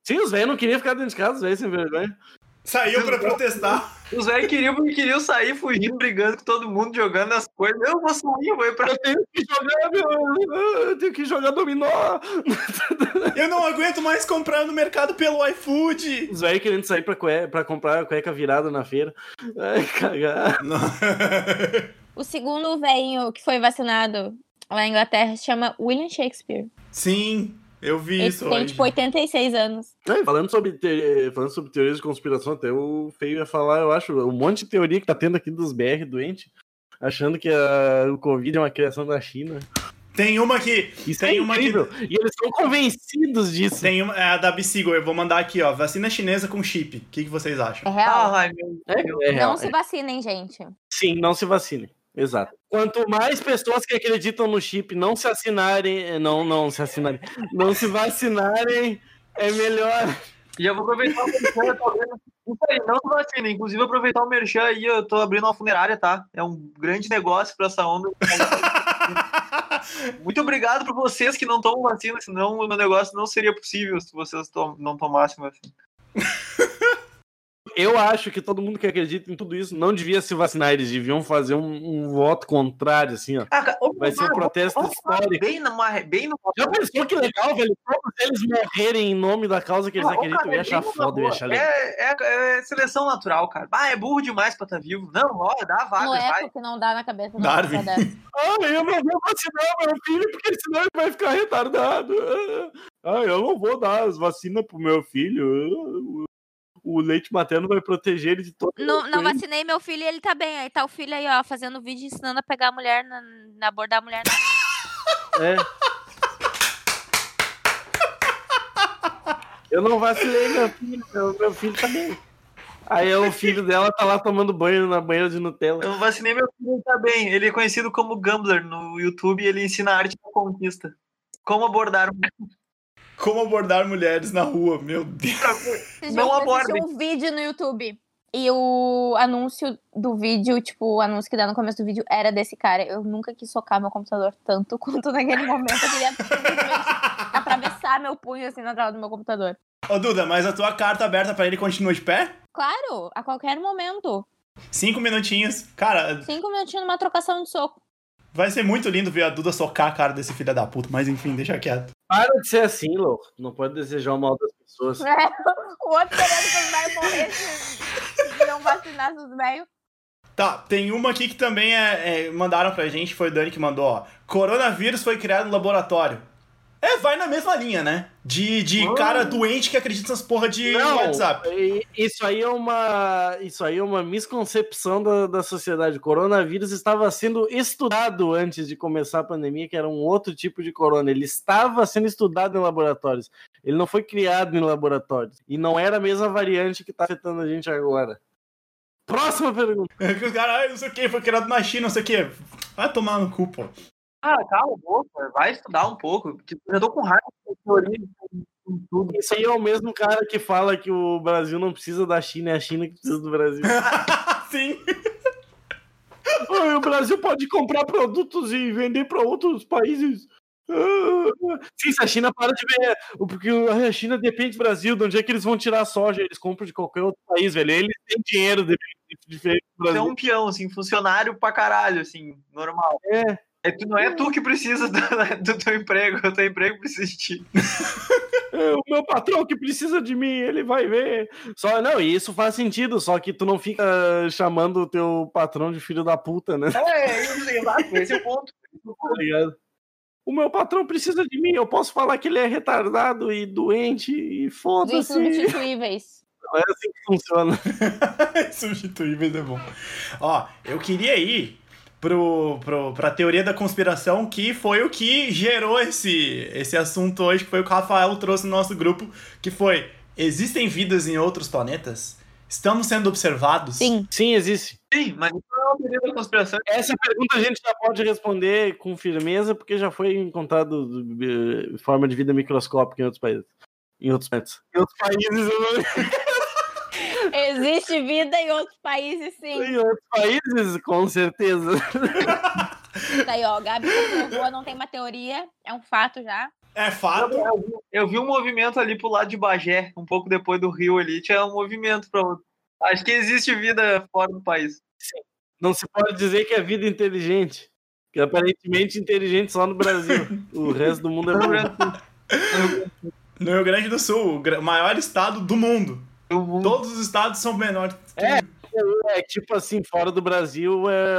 Sim, os velhos não queriam ficar dentro de casa, os velhos sem vergonha. Saiu pra protestar. Os velhos queriam, queriam sair fugindo, brigando com todo mundo, jogando as coisas. Eu vou sair, vou ir pra. Eu tenho que jogar, meu. Eu tenho que jogar dominó. Eu não aguento mais comprar no mercado pelo iFood. Os velhos querendo sair pra, cue... pra comprar cueca virada na feira. Ai, cagar. O segundo velho que foi vacinado lá na Inglaterra se chama William Shakespeare. Sim, eu vi Ele isso tem, hoje. tipo, 86 anos. É, falando, sobre te- falando sobre teorias de conspiração, até o Feio ia falar, eu acho, um monte de teoria que tá tendo aqui dos BR doentes, achando que a- o Covid é uma criação da China. Tem uma que. Isso Tem é uma que- incrível. E eles estão convencidos disso. Tem uma, é a da Beagle, eu vou mandar aqui, ó. Vacina chinesa com chip. O que, que vocês É acham? real. Ai, meu É, é real. não se vacinem, gente. Sim, não se vacine. Exato. Quanto mais pessoas que acreditam no chip não se assinarem, não, não se assinarem, não se vacinarem, é melhor. E eu vou aproveitar o merchan. Isso aí, não se vacina. Inclusive, aproveitar o merchan aí, eu tô abrindo uma funerária, tá? É um grande negócio pra essa onda. Muito obrigado por vocês que não tomam vacina, senão o meu negócio não seria possível se vocês tom- não tomassem vacina. Eu acho que todo mundo que acredita em tudo isso não devia se vacinar, eles deviam fazer um, um voto contrário, assim, ó. Ah, ô, Vai ser um protesto histórico. Bem, numa, bem no Já pensou que legal, velho? Todos eles morrerem em nome da causa que eles Ô, acreditam. cara, Eu ia achar foda, eu ia numa achar legal. É, é- é seleção natural, cara. Ah, é burro demais pra estar vivo. Não, ó, dá a vaga, No vai. eco que não dá na cabeça da Darwin. Ah, eu não vou vacinar meu filho, porque senão ele vai ficar retardado. Ah, eu não vou dar as vacinas pro meu filho. O leite materno vai proteger ele de todo Não, não vacinei meu filho e ele tá bem. Aí tá o filho aí, ó, fazendo vídeo ensinando a pegar a mulher, na, na abordar a mulher na É. Eu não vacilei meu filho, meu, meu filho tá bem. Aí o filho dela tá lá tomando banho na banheira de Nutella. Eu vacinei meu filho, ele tá bem. Ele é conhecido como Gambler no YouTube e ele ensina a arte da conquista. Como abordar um Como abordar mulheres na rua, meu Deus. Esses Não abordem. um vídeo no YouTube. E o anúncio do vídeo, tipo, o anúncio que dá no começo do vídeo era desse cara. Eu nunca quis socar meu computador tanto quanto naquele momento. Eu queria simplesmente atravessar meu punho assim na tela do meu computador. Ô, Duda, mas a tua carta aberta pra ele continua de pé? Claro, a qualquer momento. Cinco minutinhos. Cara, Cinco minutinhos numa trocação de soco. Vai ser muito lindo ver a Duda socar a cara desse filho da puta, mas enfim, deixa quieto. Para de ser assim, louco. Não pode desejar o mal das pessoas. É, o outro querendo que os velhos morressem e não vacinassem os velhos. Tá, tem uma aqui que também é, é, mandaram pra gente, foi o Dani que mandou, ó. Coronavírus foi criado no laboratório. É, vai na mesma linha, né? De, de Mano. cara doente que acredita nessas porra de WhatsApp. e- isso aí é uma, isso aí é uma misconcepção da, da sociedade. O coronavírus estava sendo estudado antes de começar a pandemia, que era um outro tipo de corona. Ele estava sendo estudado em laboratórios. Ele não foi criado em laboratórios. E não era a mesma variante que está afetando a gente agora. Próxima pergunta. Que os caras, "Ai, não sei o que, foi criado na China, não sei o que. Vai tomar no cu, pô. Cara, cala a boca, vai estudar um pouco. porque Eu tô com raiva de teoria com- tudo. Isso aí é o mesmo cara que fala que o Brasil não precisa da China, é a China que precisa do Brasil. Sim. Ah, o Brasil pode comprar produtos e vender para outros países. Ah, Sim, se a China para de ver, porque a China depende do Brasil, de onde é que eles vão tirar a soja? Eles compram de qualquer outro país, velho. Eles têm dinheiro de- diferente do Você é Brasil. um peão, assim, funcionário pra caralho, assim, normal. É. É, tu, não é tu que precisa do, do teu emprego, o teu emprego precisa de ti. É o meu patrão que precisa de mim, ele vai ver. Só não, e isso faz sentido, só que tu não fica chamando o teu patrão de filho da puta, né? É, isso, exato, esse é o ponto. Tá ligado? O meu patrão precisa de mim, eu posso falar que ele é retardado e doente e foda-se. insubstituíveis. Não é assim que funciona. Substituíveis é bom. Ó, eu queria ir pro, pro, pra teoria da conspiração, que foi o que gerou esse, esse assunto hoje, que foi o que o Rafael trouxe no nosso grupo, que foi, existem vidas em outros planetas? Estamos sendo observados? Sim. Sim, existe. Sim, mas isso não é uma teoria da conspiração. Essa pergunta a gente já pode responder com firmeza, porque já foi encontrado eh, forma de vida microscópica em outros países. Em outros planetas. Em outros países, eu não- Existe vida em outros países, sim. em outros países, com certeza. Tá aí, ó. Gabi comprovou, não tem uma teoria, é um fato já. É fato. Eu vi um movimento ali pro lado de Bagé, um pouco depois do Rio ali, tinha um movimento pra Acho que existe vida fora do país. Não se pode dizer que é vida inteligente. Que aparentemente inteligente só no Brasil. o resto do mundo é burro. No Rio Grande do Sul, o maior estado do mundo. Todos os estados são menores. que- É. É tipo assim, fora do Brasil é,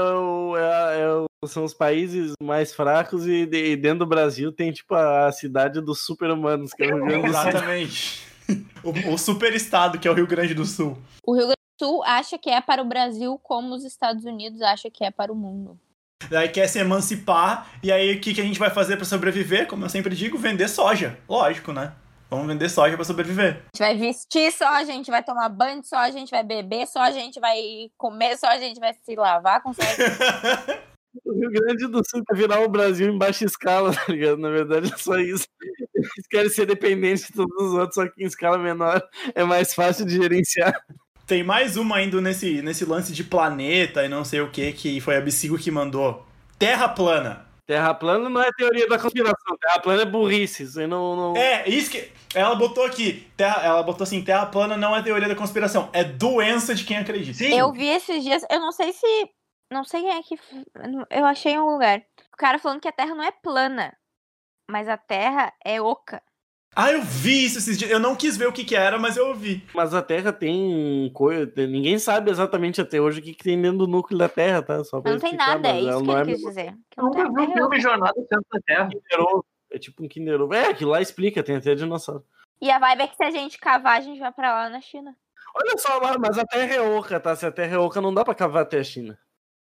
é é o- são os países mais fracos e, de- e dentro do Brasil tem tipo a cidade dos super-humanos, que é o Rio Grande do Sul. Exatamente. O, o super estado que é o Rio Grande do Sul. O Rio Grande do Sul acha que é para o Brasil como os Estados Unidos acham que é para o mundo. Daí quer se emancipar, e aí o que, que a gente vai fazer pra sobreviver? Como eu sempre digo, vender soja. Lógico, né? Vamos vender soja pra sobreviver. A gente vai vestir só, a gente vai tomar banho só, a gente vai beber só, a gente vai comer só, a gente vai se lavar com só. O Rio Grande do Sul quer virar o Brasil em baixa escala, tá ligado? Na verdade é só isso. Eles querem ser dependentes de todos os outros, só que em escala menor é mais fácil de gerenciar. Tem mais uma ainda nesse, nesse lance de planeta e não sei o que, que foi a Bicigo que mandou. Terra plana. Terra plana não é teoria da conspiração, terra plana é burrice. Aí não. não... É, isso que. Ela botou aqui. Terra, ela botou assim: Terra plana não é teoria da conspiração, é doença de quem acredita. Sim. Eu vi esses dias, eu não sei se. Não sei quem é que. Eu achei em um lugar. O cara falando que a Terra não é plana, mas a Terra é oca. Ah, eu vi isso esses dias. Eu não quis ver o que, que era, mas eu ouvi. Mas a Terra tem coisa. Ninguém sabe exatamente até hoje o que, que tem dentro do núcleo da Terra, tá? Só pra Não tem explicar, nada, é isso que não ele é quis dizer. Que Eu não nunca tem vi um Terra é filme Jornada ao Centro da Terra. É tipo um Kinder Ovo. É, aquilo lá explica, tem até dinossauro. E a vibe é que se a gente cavar, a gente vai pra lá na China. Olha só lá, mas a Terra é oca, tá? Se a Terra é oca, não dá pra cavar até a China.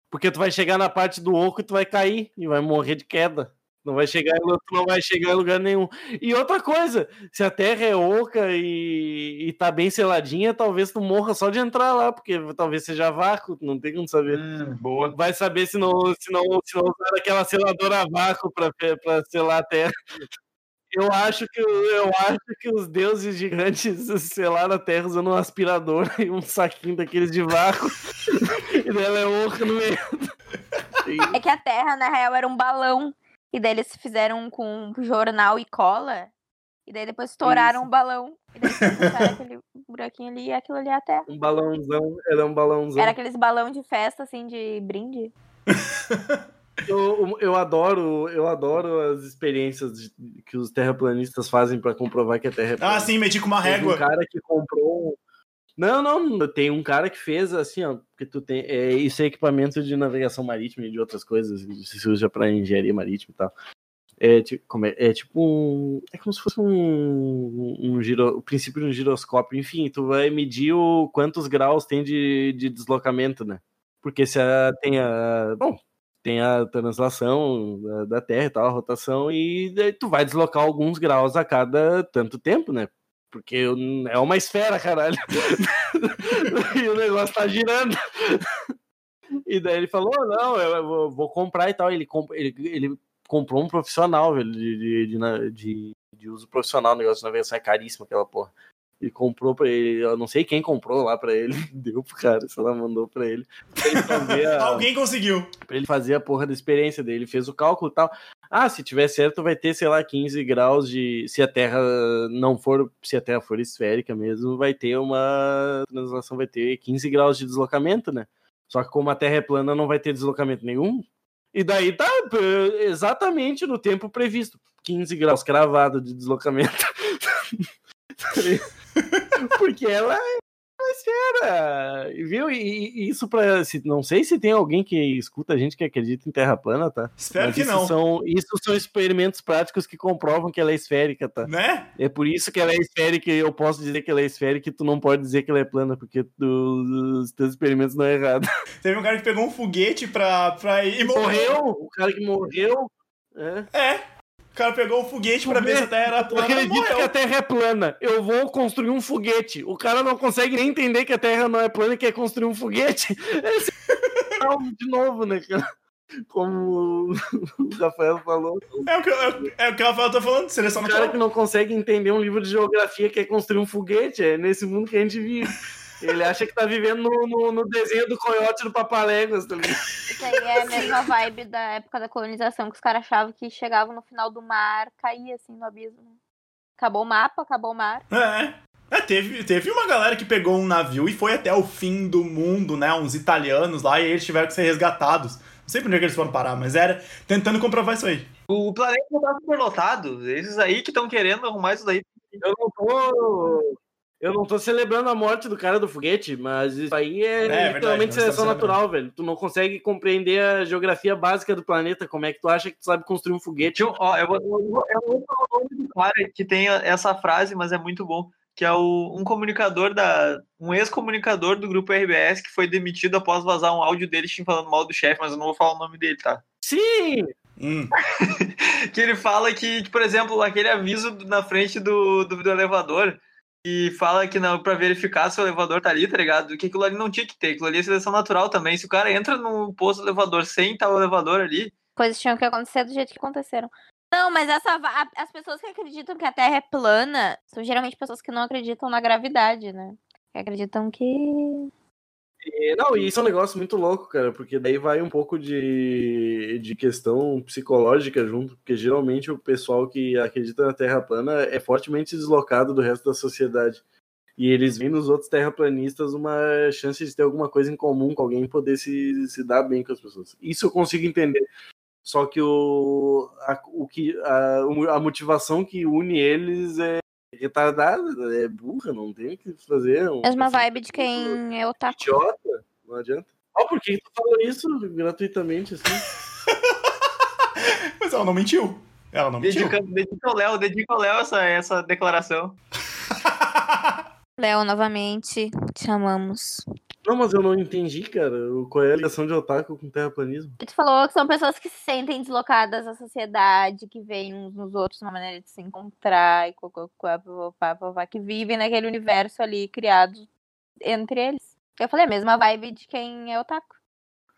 Porque tu vai chegar na parte do oco e tu vai cair e vai morrer de queda. Não vai chegar, não vai chegar em lugar nenhum. E outra coisa, se a Terra é oca e, e tá bem seladinha, talvez tu morra só de entrar lá, porque talvez seja vácuo, não tem como saber. Hum, boa. Vai saber se não, se não, se não usar aquela seladora a vácuo pra, pra selar a Terra. Eu acho que, eu acho que os deuses gigantes selaram a Terra usando um aspirador e um saquinho daqueles de vácuo. e dela é oca no meio. É que a Terra, na real, era um balão. E daí eles fizeram com jornal e cola. E daí depois estouraram Isso. o balão. E daí botaram aquele buraquinho ali e aquilo ali é a Terra. Um balãozão, era um balãozão. Era aqueles balão de festa, assim, de brinde. Eu, eu adoro, eu adoro as experiências de- que os terraplanistas fazem pra comprovar que a Terra é plana. Ah, sim, medi com uma Teve régua. um cara que comprou. Não, não, tem um cara que fez assim, ó, porque tu tem, é, isso é equipamento de navegação marítima e de outras coisas, se usa para engenharia marítima e tal. É, tipo, é, é tipo um, é como se fosse um, um giro, o princípio de um giroscópio, enfim, tu vai medir o quantos graus tem de, de deslocamento, né? Porque se a, tem a, bom, tem a translação da, da Terra e tal, a rotação, e tu vai deslocar alguns graus a cada tanto tempo, né? Porque é uma esfera, caralho. e o negócio tá girando. E daí ele falou: não, eu vou, vou comprar e tal. Ele, comp ele, ele comprou um profissional, velho, de, de, de- de uso profissional. O negócio de navegação é caríssimo, aquela porra. Ele comprou pra ele, eu não sei quem comprou lá pra ele, deu pro cara, sei lá, mandou pra ele. Pra ele fazer a, Alguém conseguiu. pra ele fazer a porra da experiência dele. Ele fez o cálculo e tal. Ah, se tiver certo, vai ter, sei lá, 15 graus de. Se a Terra não for. Se a Terra for esférica mesmo, vai ter uma. Translação vai ter 15 graus de deslocamento, né? Só que como a Terra é plana, não vai ter deslocamento nenhum. E daí tá exatamente no tempo previsto. 15 graus cravado de deslocamento. Porque ela é esfera, viu? E, e isso para não sei se tem alguém que escuta a gente que acredita em Terra plana, tá? Espero Mas que não. São, isso são experimentos práticos que comprovam que ela é esférica, tá? Né? É por isso que ela é esférica e eu posso dizer que ela é esférica e tu não pode dizer que ela é plana, porque tu- os teus experimentos não é errado. Teve um cara que pegou um foguete pra, pra ir morreu. Morreu, o cara que morreu. É. É. O cara pegou um foguete pra ver se a Terra era Eu plana e acredito que a. Terra é plana. Eu vou construir um foguete. O cara não consegue nem entender que a Terra não é plana e quer construir um foguete. Esse é de novo, né, cara? Como o Rafael falou. É o, que, é, o- é o que o Rafael tá falando, seleção O cara que não consegue entender um livro de geografia quer construir um foguete. É nesse mundo que a gente vive. Ele acha que tá vivendo no, no, no desenho do coiote do Papaléguas, tá ligado? Isso aí é a mesma vibe da época da colonização, que os caras achavam que chegavam no final do mar, caía assim no abismo. Acabou o mapa, acabou o mar. É. É, teve, teve uma galera que pegou um navio e foi até o fim do mundo, né? Uns italianos lá, e eles tiveram que ser resgatados. Não sei por onde é que eles foram parar, mas era tentando comprovar isso aí. O planeta tá superlotado. Esses aí que estão querendo arrumar isso daí. Eu não tô. Eu não tô celebrando a morte do cara do foguete, mas isso aí é, verdade, literalmente não está seleção celebrando. natural, velho. Tu não consegue compreender a geografia básica do planeta. Como é que tu acha que tu sabe construir um foguete? Um- ó, eu vou, eu vou, eu vou falar o nome do cara que tem essa frase, mas é muito bom. Que é o, um comunicador da. um ex-comunicador do grupo RBS que foi demitido após vazar um áudio dele falando mal do chefe, mas eu não vou falar o nome dele, tá? Sim! Hum. que ele fala que, por exemplo, aquele aviso na frente do, do, do elevador, que fala que não, pra verificar se o elevador tá ali, tá ligado? Que aquilo ali não tinha que ter, aquilo ali é seleção natural também. Se o cara entra no posto do elevador sem estar o elevador ali, Coisas tinham que acontecer do jeito que aconteceram. Não, mas essa, as pessoas que acreditam que a Terra é plana são geralmente pessoas que não acreditam na gravidade, né? Que acreditam que. E, não, e isso é um negócio muito louco, cara, porque daí vai um pouco de, de questão psicológica junto, porque geralmente o pessoal que acredita na Terra plana é fortemente deslocado do resto da sociedade. E eles veem nos outros terraplanistas uma chance de ter alguma coisa em comum com alguém poder se, se dar bem com as pessoas. Isso eu consigo entender. Só que o, a, o que, a, a motivação que une eles é retardada, é burra, não tem o que fazer. um- Mesma vibe de quem é otaku. idiota, não adianta. Ó, por que tu falou isso gratuitamente assim? Mas ela não mentiu. Ela não mentiu. dedica, dedica ao Léo, dedica ao Léo essa, essa declaração. Léo, novamente, te amamos. Não, mas eu não entendi, cara, o- qual é a ligação de otaku com terraplanismo. Tu falou que são pessoas que se sentem deslocadas da sociedade, que veem uns nos outros uma maneira de se encontrar, e cococó, papapá, papapá, que vivem naquele universo ali criado entre eles. Eu falei a mesma vibe de quem é otaku.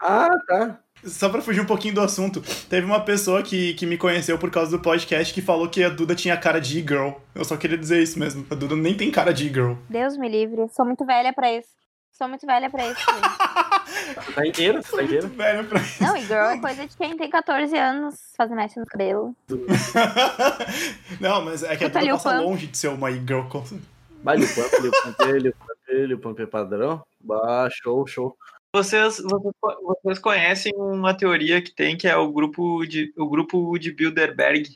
Ah, tá. Só pra fugir um pouquinho do assunto, teve uma pessoa que, que me conheceu por causa do podcast que falou que a Duda tinha cara de e-girl. Eu só queria dizer isso mesmo. A Duda nem tem cara de e-girl. Deus me livre, sou muito velha pra isso. Sou muito velha pra isso. tá inteira, tu tá inteira. Muito velho pra isso. Não, e girl é coisa de quem tem 14 anos, fazendo mexe no cabelo. Não, mas é que a Duda Lil passa Pump. longe de ser uma e-girl. com- Vale o pump, o pump, o pump, o pump é padrão. Bah, show, show. Vocês, vocês, vocês conhecem uma teoria que tem que é o grupo de, o grupo de Bilderberg.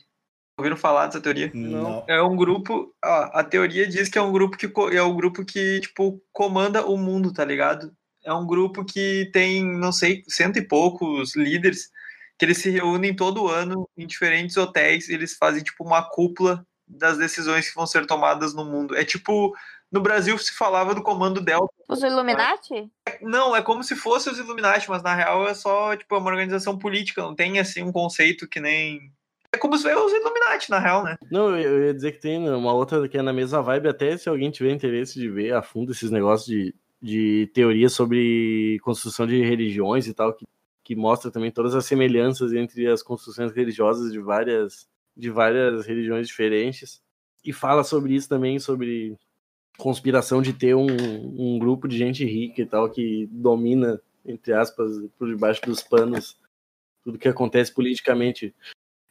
Ouviram falar dessa teoria? Não. É um grupo. ó, a teoria diz que é um grupo que é um grupo que tipo comanda o mundo, tá ligado? É um grupo que tem, não sei, cento e poucos líderes que eles se reúnem todo ano em diferentes hotéis. Eles fazem tipo uma cúpula das decisões que vão ser tomadas no mundo. É tipo no Brasil se falava do Comando Delta. Os Illuminati? Não, é como se fosse os Illuminati, mas na real é só tipo uma organização política. Não tem assim um conceito que nem é como se fosse os Illuminati, na real, né? Não, eu ia dizer que tem uma outra que é na mesma vibe, até se alguém tiver interesse de ver a fundo esses negócios de, de teoria sobre construção de religiões e tal, que, que mostra também todas as semelhanças entre as construções religiosas de várias, de várias religiões diferentes. E fala sobre isso também, sobre conspiração de ter um, um grupo de gente rica e tal que domina, entre aspas, por debaixo dos panos tudo que acontece politicamente.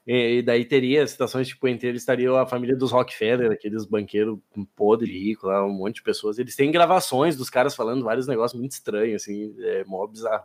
E, e daí teria situações, tipo, entre eles estaria a família dos Rockefeller, aqueles banqueiros podre rico lá, um monte de pessoas. Eles têm gravações dos caras falando vários negócios muito estranhos, assim, é mó bizarro.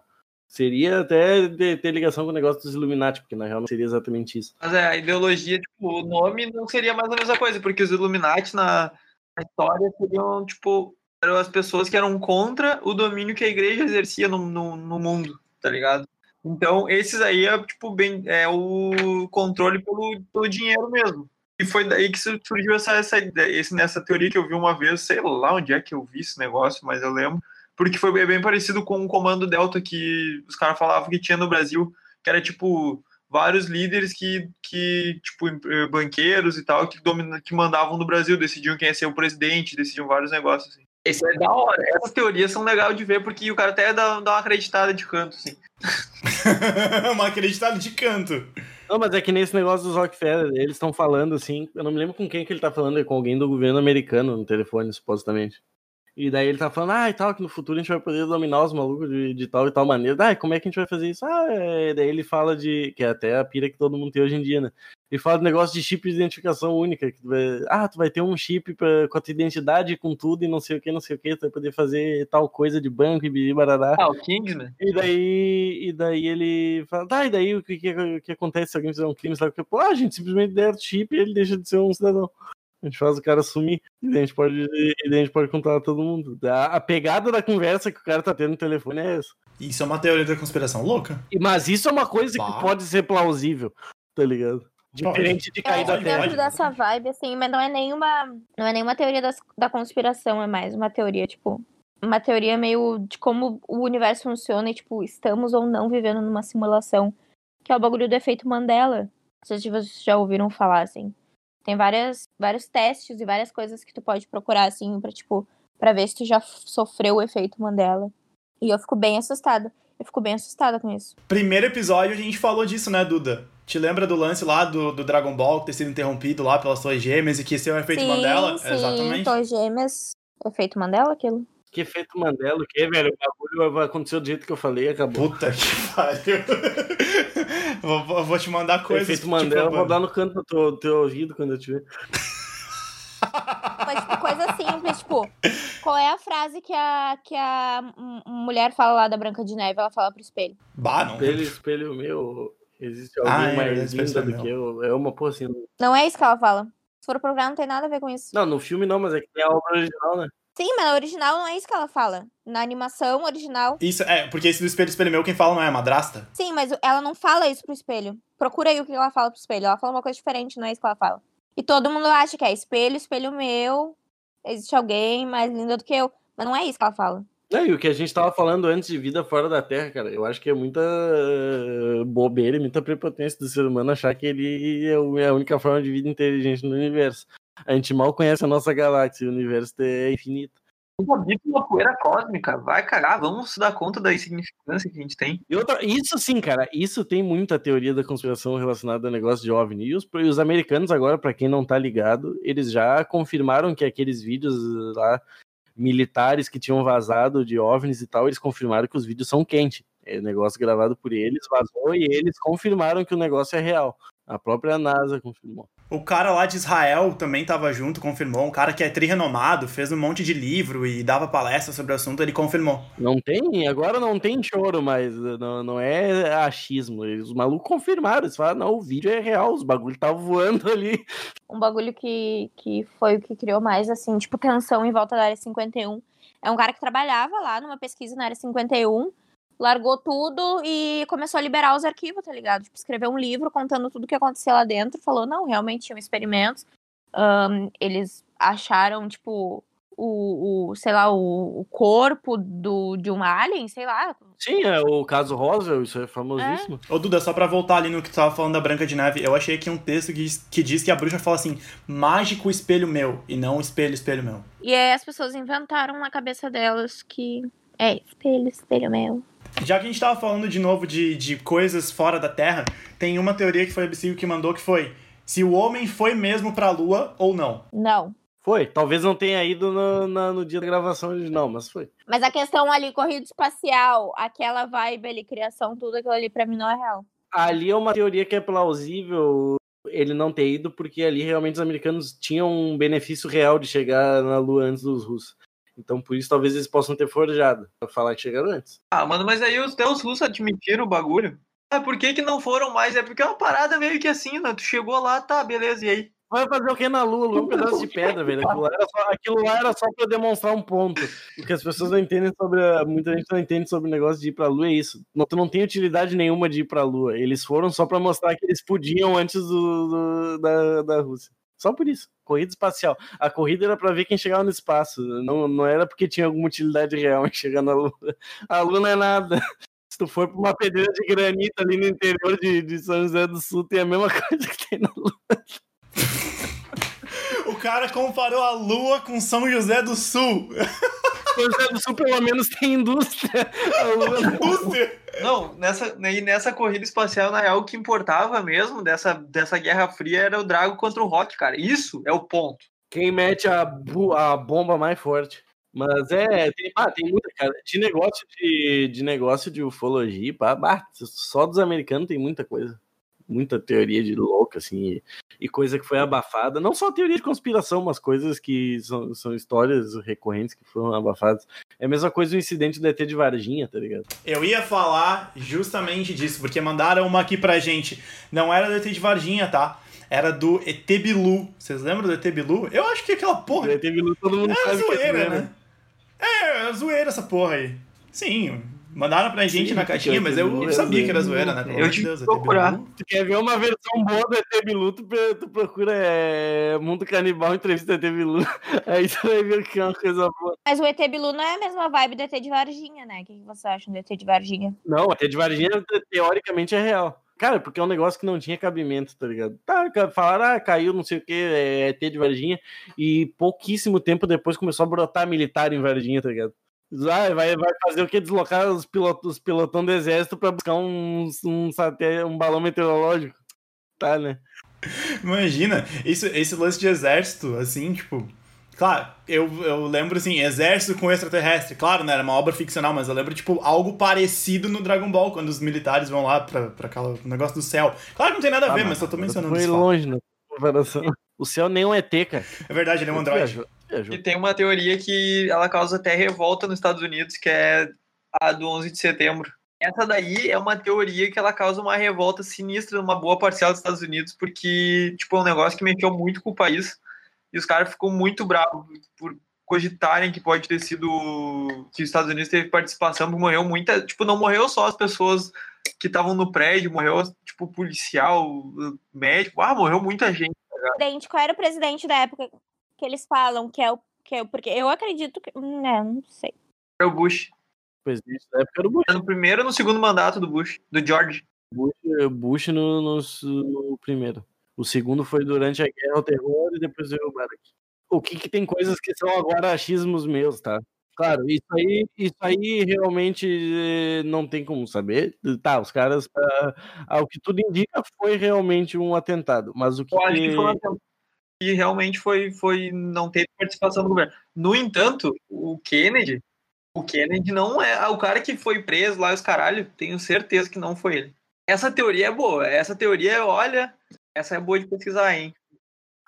Seria até ter ligação com o negócio dos Illuminati, porque na real não seria exatamente isso. Mas é, a ideologia, tipo, o nome não seria mais a mesma coisa, porque os Illuminati na, na história seriam, tipo, eram as pessoas que eram contra o domínio que a igreja exercia no, no, no mundo, tá ligado? Então, esses aí é, tipo, bem, é o controle pelo, pelo dinheiro mesmo. E foi daí que surgiu essa, essa esse, nessa teoria que eu vi uma vez, sei lá onde é que eu vi esse negócio, mas eu lembro, porque foi bem- bem parecido com o Comando Delta que os caras falavam que tinha no Brasil, que era, tipo, vários líderes que, que tipo, eh, banqueiros e tal, que, domina, que mandavam no Brasil, decidiam quem ia ser o presidente, decidiam vários negócios. Assim. Esse é da hora. Essas teorias são legais de ver, porque o cara até dá, dá uma acreditada de canto, assim. uma acreditada de canto. Não, mas é que nesse negócio dos Rockefeller, eles estão falando assim, eu não me lembro com quem que ele tá falando, é com alguém do governo americano no telefone, supostamente. E daí ele tá falando, ah, e tal, que no futuro a gente vai poder dominar os malucos de, de tal e tal maneira. Ah, como é que a gente vai fazer isso? Ah, é... daí ele fala de. Que é até a pira que todo mundo tem hoje em dia, né? Ele fala do negócio de chip de identificação única. Que tu vai... Ah, tu vai ter um chip pra... com a tua identidade, com tudo e não sei o que, não sei o que. Tu vai poder fazer tal coisa de banco e barará. Ah, o Kingsman. E daí, e daí ele fala, tá, e daí o que, que, que acontece se alguém fizer um crime? Sabe? Pô, ah, a gente simplesmente der chip e ele deixa de ser um cidadão. A gente faz o cara sumir e daí a gente pode, e daí a gente pode contar todo mundo. A, a pegada da conversa que o cara tá tendo no telefone é essa. Isso é uma teoria da conspiração louca. E, mas isso é uma coisa Bah. que pode ser plausível, tá ligado? Diferente de Eu cair da acho terra. dentro dessa vibe, assim, mas não é nenhuma. Não é nenhuma teoria das- da conspiração, é mais uma teoria, tipo. Uma teoria meio de como o universo funciona e, tipo, estamos ou não vivendo numa simulação. Que é o bagulho do efeito Mandela. Não sei se vocês já ouviram falar, assim. Tem várias, vários testes e várias coisas que tu pode procurar, assim, pra, tipo, pra ver se tu já sofreu o efeito Mandela. E eu fico bem assustada. Eu fico bem assustada com isso. Primeiro episódio a gente falou disso, né, Duda? Te lembra do lance lá do, do Dragon Ball ter sido interrompido lá pelas torres gêmeas e que esse é o efeito sim, Mandela? sim, Exatamente. Torres Gêmeas. Efeito Mandela, aquilo? Que efeito Mandela, o que, velho? O bagulho aconteceu do jeito que eu falei e acabou. Puta que pariu. vou, vou- te mandar O coisas. efeito Mandela, eu vou dar no canto do teu, teu ouvido quando eu te ver. Mas, tipo, coisa simples, tipo, qual é a frase que a, que a mulher fala lá da Branca de Neve? Ela fala pro espelho. Bah, não. Espelho, espelho meu, existe Ah, alguém é, mais linda meu. do que eu. É uma porra assim. Não é isso que ela fala. Se for procurar, não tem nada a ver com isso. Não, no filme não, mas é que tem a obra original, né? Sim, mas na original não é isso que ela fala. Na animação original. Isso, é, porque esse do espelho, espelho meu, quem fala não é a madrasta? Sim, mas ela não fala isso pro espelho. Procura aí o que ela fala pro espelho. Ela fala uma coisa diferente, não é isso que ela fala. E todo mundo acha que é espelho, espelho meu. Existe alguém mais linda do que eu. Mas não é isso que ela fala. É, e o que a gente tava falando antes de vida fora da Terra, cara, eu acho que é muita eh, bobeira e muita prepotência do ser humano achar que ele é é a única forma de vida inteligente no universo. A gente mal conhece a nossa galáxia, o universo é infinito. Um uma poeira cósmica. Vai cagar, vamos dar conta da insignificância que a gente tem. Outra, isso sim, cara, isso tem muita teoria da conspiração relacionada ao negócio de OVNI. E os, e os americanos agora, pra quem não tá ligado, eles já confirmaram que aqueles vídeos lá militares que tinham vazado de OVNIs e tal, eles confirmaram que os vídeos são quentes. É negócio gravado por eles, vazou e eles confirmaram que o negócio é real. A própria NASA confirmou. O cara lá de Israel também tava junto, confirmou. Um cara que é tri-renomado, fez um monte de livro e dava palestra sobre o assunto, ele confirmou. Não tem, agora não tem choro, mas não, não é achismo. Os malucos confirmaram, eles falaram, não, o vídeo é real, os bagulhos tá voando ali. um bagulho que, que foi o que criou mais, assim, tipo, tensão em volta da área 51. É um cara que trabalhava lá numa pesquisa na área 51, largou tudo e começou a liberar os arquivos, tá ligado? Tipo, escreveu um livro contando tudo o que acontecia lá dentro, falou, não, realmente tinham experimentos. Ahn, eles acharam, tipo, o, o sei lá, o, o corpo do, de um alien, sei lá. Sim, é o caso Roswell, isso é famosíssimo. Ô Duda, só pra voltar ali no que tu tava falando da Branca de Neve, eu achei aqui um texto que, diz- que diz que a bruxa fala assim, mágico espelho meu, e não espelho, espelho meu. E aí as pessoas inventaram na cabeça delas que é espelho, espelho meu. Já que a gente tava falando de novo de, de coisas fora da Terra, tem uma teoria que foi a Absigo que mandou que foi se o homem foi mesmo pra Lua ou não. Não. Foi, talvez não tenha ido no, na- no dia da gravação original, mas foi. Mas a questão ali, corrida espacial, aquela vibe ali, criação, tudo aquilo ali pra mim não é real. Ali é uma teoria que é plausível ele não ter ido, porque ali realmente os americanos tinham um benefício real de chegar na Lua antes dos russos. Então por isso talvez eles possam ter forjado, pra falar que chegaram antes. Ah, mano, mas aí os teus russos admitiram o bagulho. Ah, por que que não foram mais? É porque é uma parada meio que assim, né? Tu chegou lá, tá, beleza, e aí? Vai fazer o que na Lua? Lua é um pedaço de pedra, velho. Aquilo lá, era só, aquilo lá era só pra demonstrar um ponto. O que as pessoas não entendem sobre. A, muita gente não entende sobre o negócio de ir pra Lua é isso. Não, tu não tem utilidade nenhuma de ir pra Lua. Eles foram só pra mostrar que eles podiam antes do, do- da, da Rússia. Só por isso. Corrida espacial. A corrida era pra ver quem chegava no espaço. Não, não era porque tinha alguma utilidade real em chegar na Lua. A Lua não é nada. Se tu for pra uma pedreira de granito ali no interior de, de São José do Sul, tem a mesma coisa que tem na Lua. O cara comparou a Lua com São José do Sul. São José do Sul pelo menos tem indústria. Indústria. Não, nessa, e nessa corrida espacial, na real, o que importava mesmo dessa, dessa Guerra Fria era o Drago contra o Rock, cara. Isso é o ponto. Quem mete a, a bomba mais forte. Mas é, tem, ah, tem muita, cara. De negócio de, de negócio de ufologia, pá, bah, só dos americanos tem muita coisa. Muita teoria de louco, assim, e, e coisa que foi abafada. Não só teoria de conspiração, mas coisas que são, são histórias recorrentes que foram abafadas. É a mesma coisa o incidente do ET de Varginha, tá ligado? Eu ia falar justamente disso, porque mandaram uma aqui pra gente. Não era do ET de Varginha, tá? Era do ET Bilu. Vocês lembram do ET Bilu? Eu acho que aquela porra. O ET Bilu todo mundo É sabe que zoeira, é, né? É, é zoeira essa porra aí. Sim, mandaram pra gente Sim, na caixinha, mas o eu ET sabia que era zoeira. né? Pelo Eu tive Deus, ET procurar. Tu quer ver uma versão boa do ET Bilu, tu, tu procura é, Mundo Canibal Entrevista ET Bilu. Aí tu vai ver que é uma coisa boa. Mas o ET Bilu não é a mesma vibe do ET de Varginha, né? O que você acha do ET de Varginha? Não, até de Varginha, te- teoricamente, é real. Cara, porque é um negócio que não tinha cabimento, tá ligado? Tá, falaram, ah, caiu não sei o que, é ET de Varginha, e pouquíssimo tempo depois começou a brotar militar em Varginha, tá ligado? Ah, vai, vai fazer o que? Deslocar os, pilotos, os pilotão do exército pra buscar um, um, satélite, um balão meteorológico. Tá, né? Imagina, isso, esse lance de exército, assim, tipo. Claro, eu, eu lembro assim, exército com extraterrestre. Claro, né? Era uma obra ficcional, mas eu lembro, tipo, algo parecido no Dragon Ball, quando os militares vão lá pra, pra aquele negócio do céu. Claro que não tem nada a ver, Ah, mas eu tô mencionando Foi isso. fato. longe na comparação. O céu nem é um ET, cara. É verdade, ele é um android. Viajou, viajou. E tem uma teoria que ela causa até revolta nos Estados Unidos, que é a do 11 de setembro. Essa daí é uma teoria que ela causa uma revolta sinistra numa boa parcela dos Estados Unidos, porque tipo, é um negócio que mexeu muito com o país. E os caras ficam muito bravos por cogitarem que pode ter sido que os Estados Unidos teve participação, porque morreu muita, tipo, não morreu só as pessoas que estavam no prédio, morreu tipo policial, médico, ah, morreu muita gente. Presidente, qual era o presidente da época que eles falam que é o. Que é o porque eu acredito que. Né, não sei. Era o Bush. presidente da época era o Bush. No primeiro ou no segundo mandato do Bush, do George. Bush, Bush no, no, no primeiro. O segundo foi durante a guerra ao terror e depois veio o Barack. O que, que tem coisas que são agora achismos meus, tá? Claro, isso aí, isso aí realmente eh, não tem como saber. Tá, os caras, ah, ao que tudo indica, foi realmente um atentado. Mas o que. Eu acho que foi uma tentativa e realmente foi, foi não teve participação do governo. No entanto, o Kennedy, o Kennedy não é o cara que foi preso lá os caralho, tenho certeza que não foi ele. Essa teoria é boa, essa teoria, olha, essa é boa de pesquisar, hein?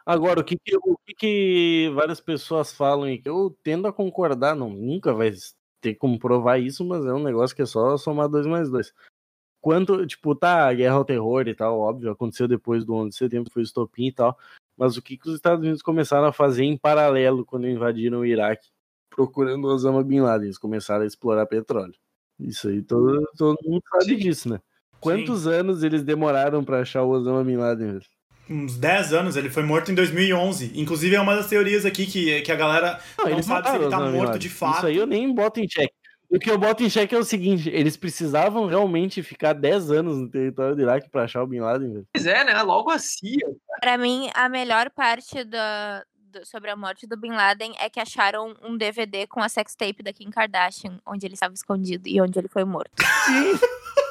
Agora, o que, que, o que, que várias pessoas falam e que eu tendo a concordar, não, nunca vai ter como provar isso, mas é um negócio que é só somar dois mais dois. Quanto, tipo, tá, a guerra ao terror e tal, óbvio, aconteceu depois do 11 de setembro, foi o estopim e tal, mas o que, que os Estados Unidos começaram a fazer em paralelo quando invadiram o Iraque, procurando Osama Bin Laden, eles começaram a explorar petróleo. Isso aí todo, todo mundo sabe Sim. disso, né? Quantos anos eles demoraram pra achar o Osama Bin Laden? velho? Uns 10 anos, ele foi morto em 2011. Inclusive, é uma das teorias aqui que, que a galera não, eles sabe se ele tá morto de fato. Isso aí eu nem boto em xeque. O que eu boto em xeque é o seguinte: eles precisavam realmente ficar 10 anos no território do Iraque pra achar o Bin Laden, velho. Pois é, né? Logo a CIA. Pra mim, a melhor parte da, do- sobre a morte do Bin Laden é que acharam um DVD com a sextape da Kim Kardashian, onde ele estava escondido e onde ele foi morto.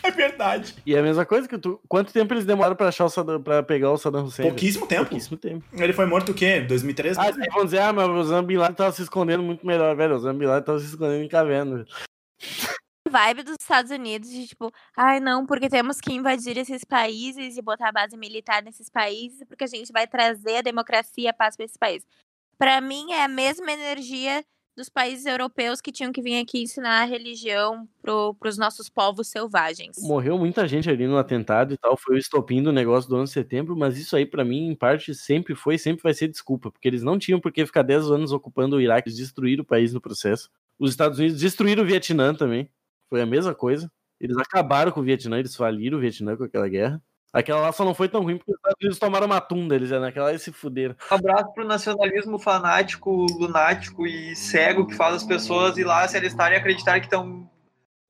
É verdade. E é a mesma coisa que tu. Quanto tempo eles demoraram pra, achar o Saddam, pra pegar o Saddam Hussein? Pouquíssimo tempo. Pouquíssimo tempo. Ele foi morto o quê? 2013? Ah, aí vão dizer, ah, mas o Osama Bin Laden tava se escondendo muito melhor, velho. O Osama Bin Laden tava se escondendo em caverna. Vibe dos Estados Unidos de tipo, ai não, porque temos que invadir esses países e botar base militar nesses países, porque a gente vai trazer a democracia e a paz para esses países. Pra mim é a mesma energia dos países europeus que tinham que vir aqui ensinar a religião pro, pros nossos povos selvagens. Morreu muita gente ali no atentado e tal. Foi o estopim do negócio do 11 de setembro, mas isso aí, pra mim, em parte, sempre foi e sempre vai ser desculpa, porque eles não tinham por que ficar 10 anos ocupando o Iraque, eles destruíram o país no processo. Os Estados Unidos destruíram o Vietnã também. Foi a mesma coisa. Eles acabaram com o Vietnã, eles faliram o Vietnã com aquela guerra. Aquela lá só não foi tão ruim porque os Estados Unidos tomaram uma tunda, eles é naquela lá se fuderam. Um abraço pro nacionalismo fanático, lunático e cego que faz as pessoas ir lá se alistarem e acreditar que estão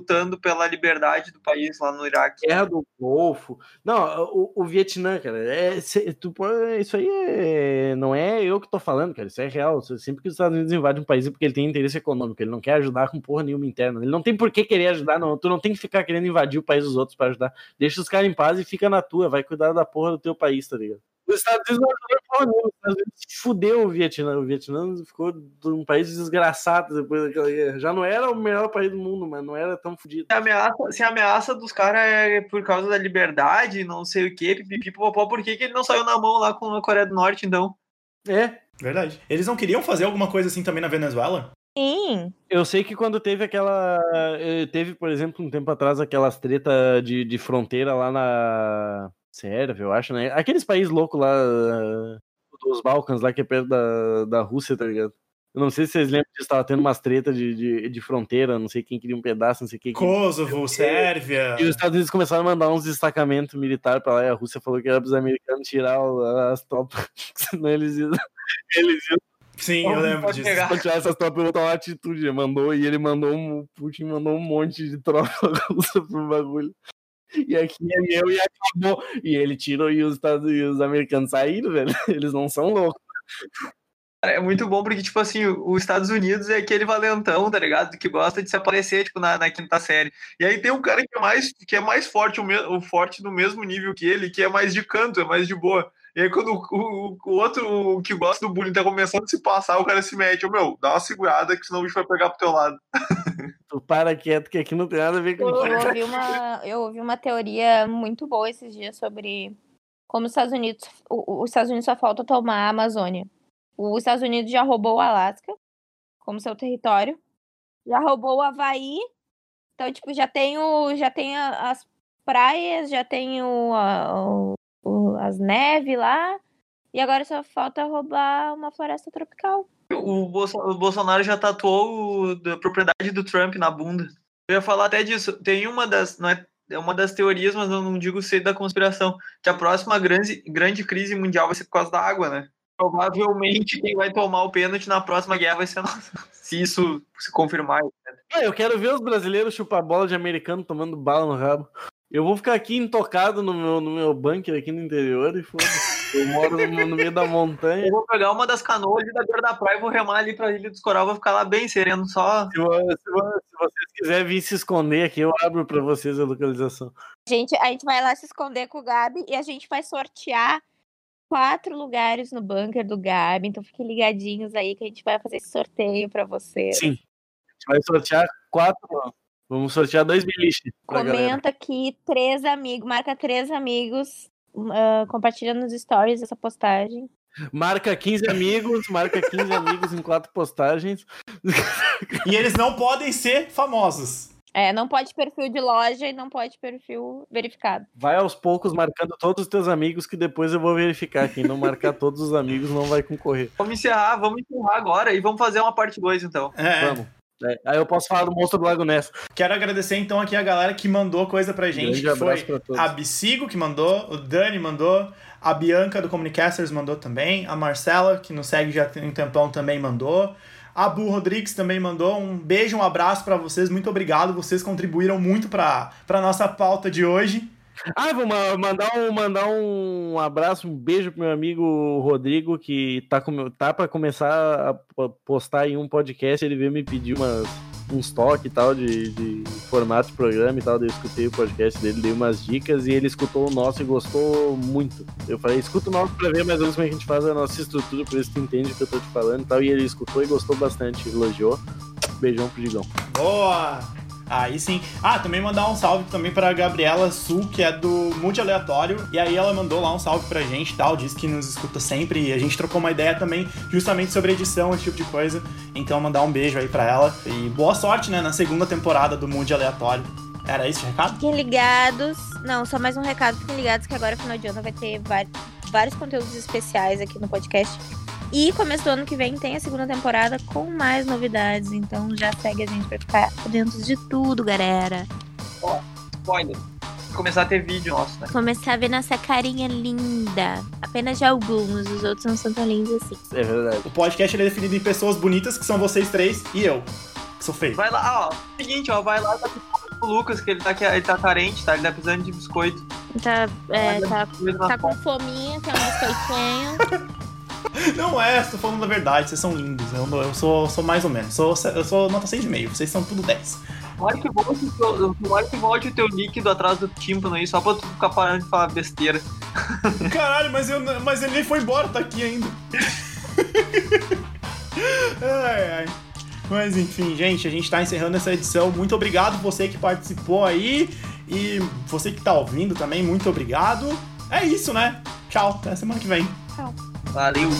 lutando pela liberdade do país lá no Iraque. Guerra do Golfo. Não, o, o Vietnã, cara, é, cê- tu, isso aí é, não é eu que tô falando, cara, isso é real. Sempre que os Estados Unidos invadem um país é porque ele tem interesse econômico, ele não quer ajudar com porra nenhuma interna. Ele não tem por que querer ajudar, não. Tu não tem que ficar querendo invadir o país dos outros pra ajudar. Deixa os caras em paz e fica na tua, vai cuidar da porra do teu país, tá ligado? Os Estados Unidos não ajudou porra nenhuma. Os Estados Unidos fudeu o Vietnã. O Vietnã ficou um país desgraçado depois daquela guerra. Já não era o melhor país do mundo, mas não era tão fudido. Se a ameaça, se a ameaça dos caras é por causa da liberdade, não sei o quê, pipipi, popopó, por que, que ele não saiu na mão lá com a Coreia do Norte, então? É. Verdade. Eles não queriam fazer alguma coisa assim também na Venezuela? Sim. Eu sei que quando teve aquela. eh, Teve, por exemplo, um tempo atrás, aquelas treta de, de fronteira lá na Sérvia, eu acho, né? Aqueles países loucos lá dos Balcãs, lá que é perto da, da Rússia, tá ligado? Eu não sei se vocês lembram disso, tava tendo umas tretas de, de, de fronteira, não sei quem queria um pedaço, não sei quem. queria- Kosovo, Sérvia. E os Estados Unidos começaram a mandar uns destacamentos militares pra lá, e a Rússia falou que era pros americanos tirar as tropas, senão eles iam, eles iam Sim, eu lembro disso. pegar. Tirar essas tropas e botar uma atitude. Mandou, e ele mandou um. O Putin mandou um monte de tropa russa pro bagulho. E aqui é meu e acabou. E ele tirou e os, Estados, e os americanos saíram, velho. Eles não são loucos. Cara, é muito bom porque, tipo assim, os Estados Unidos é aquele valentão, tá ligado? Que gosta de se aparecer, tipo, na, na quinta série. E aí tem um cara que é mais, que é mais forte, o, me, o forte do mesmo nível que ele, que é mais de canto, é mais de boa. E aí quando o, o, o outro o que gosta do bullying tá começando a se passar, o cara se mete. Ô, meu, dá uma segurada que senão o bicho vai pegar pro teu lado. Tu para quieto, que aqui não tem nada a ver com Eu isso. ouvi uma, eu ouvi uma teoria muito boa esses dias sobre como os Estados Unidos, o- os Estados Unidos só falta tomar a Amazônia. Os Estados Unidos já roubou o Alasca como seu território, já roubou o Havaí, então tipo já tem o, já tem as praias, já tem o, a- o- o- as neves lá e agora só falta roubar uma floresta tropical. O, Bolso- o Bolsonaro já tatuou o, da propriedade do Trump na bunda. Eu ia falar até disso. Tem uma das. Não é, é uma das teorias, mas eu não digo ser da conspiração. Que a próxima grande, grande crise mundial vai ser por causa da água, né? Provavelmente quem vai tomar o pênalti na próxima guerra vai ser nós. Se isso se confirmar. Ah, eu quero ver os brasileiros chupar bola de americano tomando bala no rabo. Eu vou ficar aqui intocado no meu, no meu bunker aqui no interior e foda-se. Eu moro no, no meio da montanha. Eu vou pegar uma das canoas da beira da praia e vou remar ali pra Ilha dos Coral. Vou ficar lá bem sereno, só. Se, se se vocês quiserem vir se esconder aqui, eu abro pra vocês a localização. Gente, a gente vai lá se esconder com o Gabi e a gente vai sortear quatro lugares no bunker do Gabi. Então fiquem ligadinhos aí que a gente vai fazer esse sorteio pra vocês. Sim. A gente vai sortear quatro. Vamos sortear dois galera. Comenta aqui três amigos, marca três amigos, ah, compartilha nos stories essa postagem. Marca 15 amigos, marca 15 amigos em quatro postagens. E eles não podem ser famosos. É, não pode perfil de loja e não pode perfil verificado. Vai aos poucos marcando todos os teus amigos que depois eu vou verificar. Quem não marcar todos os amigos não vai concorrer. Vamos encerrar, vamos encerrar agora e vamos fazer uma parte 2 então. É. Vamos. É, aí eu posso falar do monstro do Lago Ness. Quero agradecer então aqui a galera que mandou coisa pra gente. Que foi pra a Bicigo que mandou, o Dani mandou, a Bianca do Comunicasters mandou também, a Marcela, que nos segue já tem um tempão, também mandou. A Bu Rodrigues também mandou. Um beijo, um abraço pra vocês. Muito obrigado. Vocês contribuíram muito pra nossa pauta de hoje. Ah, vou ma- mandar um, mandar um abraço, um beijo pro meu amigo Rodrigo, que tá, com, tá pra começar a po- postar em um podcast. Ele veio me pedir umas, uns toques e tal de, de formato de programa e tal. Eu escutei o podcast dele, dei umas dicas e ele escutou o nosso e gostou muito. Eu falei, escuta o nosso pra ver mais ou menos como é a gente faz a nossa estrutura, por isso tu entende o que eu tô te falando e tal. E ele escutou e gostou bastante, elogiou. Beijão pro Digão. Boa! Aí sim. Ah, também mandar um salve também pra Gabriela Sul, que é do Multi Aleatório. E aí ela mandou lá um salve pra gente e tal. Disse que nos escuta sempre. E a gente trocou uma ideia também, justamente sobre edição, esse tipo de coisa. Então mandar um beijo aí pra ela. E boa sorte, né, na segunda temporada do Multi Aleatório. Era esse o recado? Fiquem ligados. Não, só mais um recado. Fiquem ligados que agora, final de ano, vai ter vários conteúdos especiais aqui no podcast. E começo do ano que vem tem a segunda temporada com mais novidades. Então já segue a gente pra ficar dentro de tudo, galera. Spoiler. Começar a ter vídeo nosso, né? Começar a ver nossa carinha linda. Apenas de alguns, os outros não são tão lindos assim. É verdade. O podcast ele é definido em pessoas bonitas, que são vocês três, e eu, que sou feio. Vai lá, ó. Seguinte, ó, vai lá tá com o Lucas, que ele tá, que ele tá carente, tá? Ele tá precisando de biscoito. Tá, é, tá, mesmo tá com fominha, quer um biscoitinho. Não é, estou falando a verdade, vocês são lindos. Eu, eu sou, sou mais ou menos. Sou, eu sou nota 6,5, vocês são tudo 10. Olha que bom o teu, tomara que volte o teu líquido atrás do tímpano aí, só pra tu ficar parando de falar besteira. Caralho, mas, eu, mas ele nem foi embora, tá aqui ainda. ai, ai. Mas enfim, gente, a gente tá encerrando essa edição. Muito obrigado você que participou aí. E você que tá ouvindo também, muito obrigado. É isso, né? Tchau, até semana que vem. Tchau. Valeu!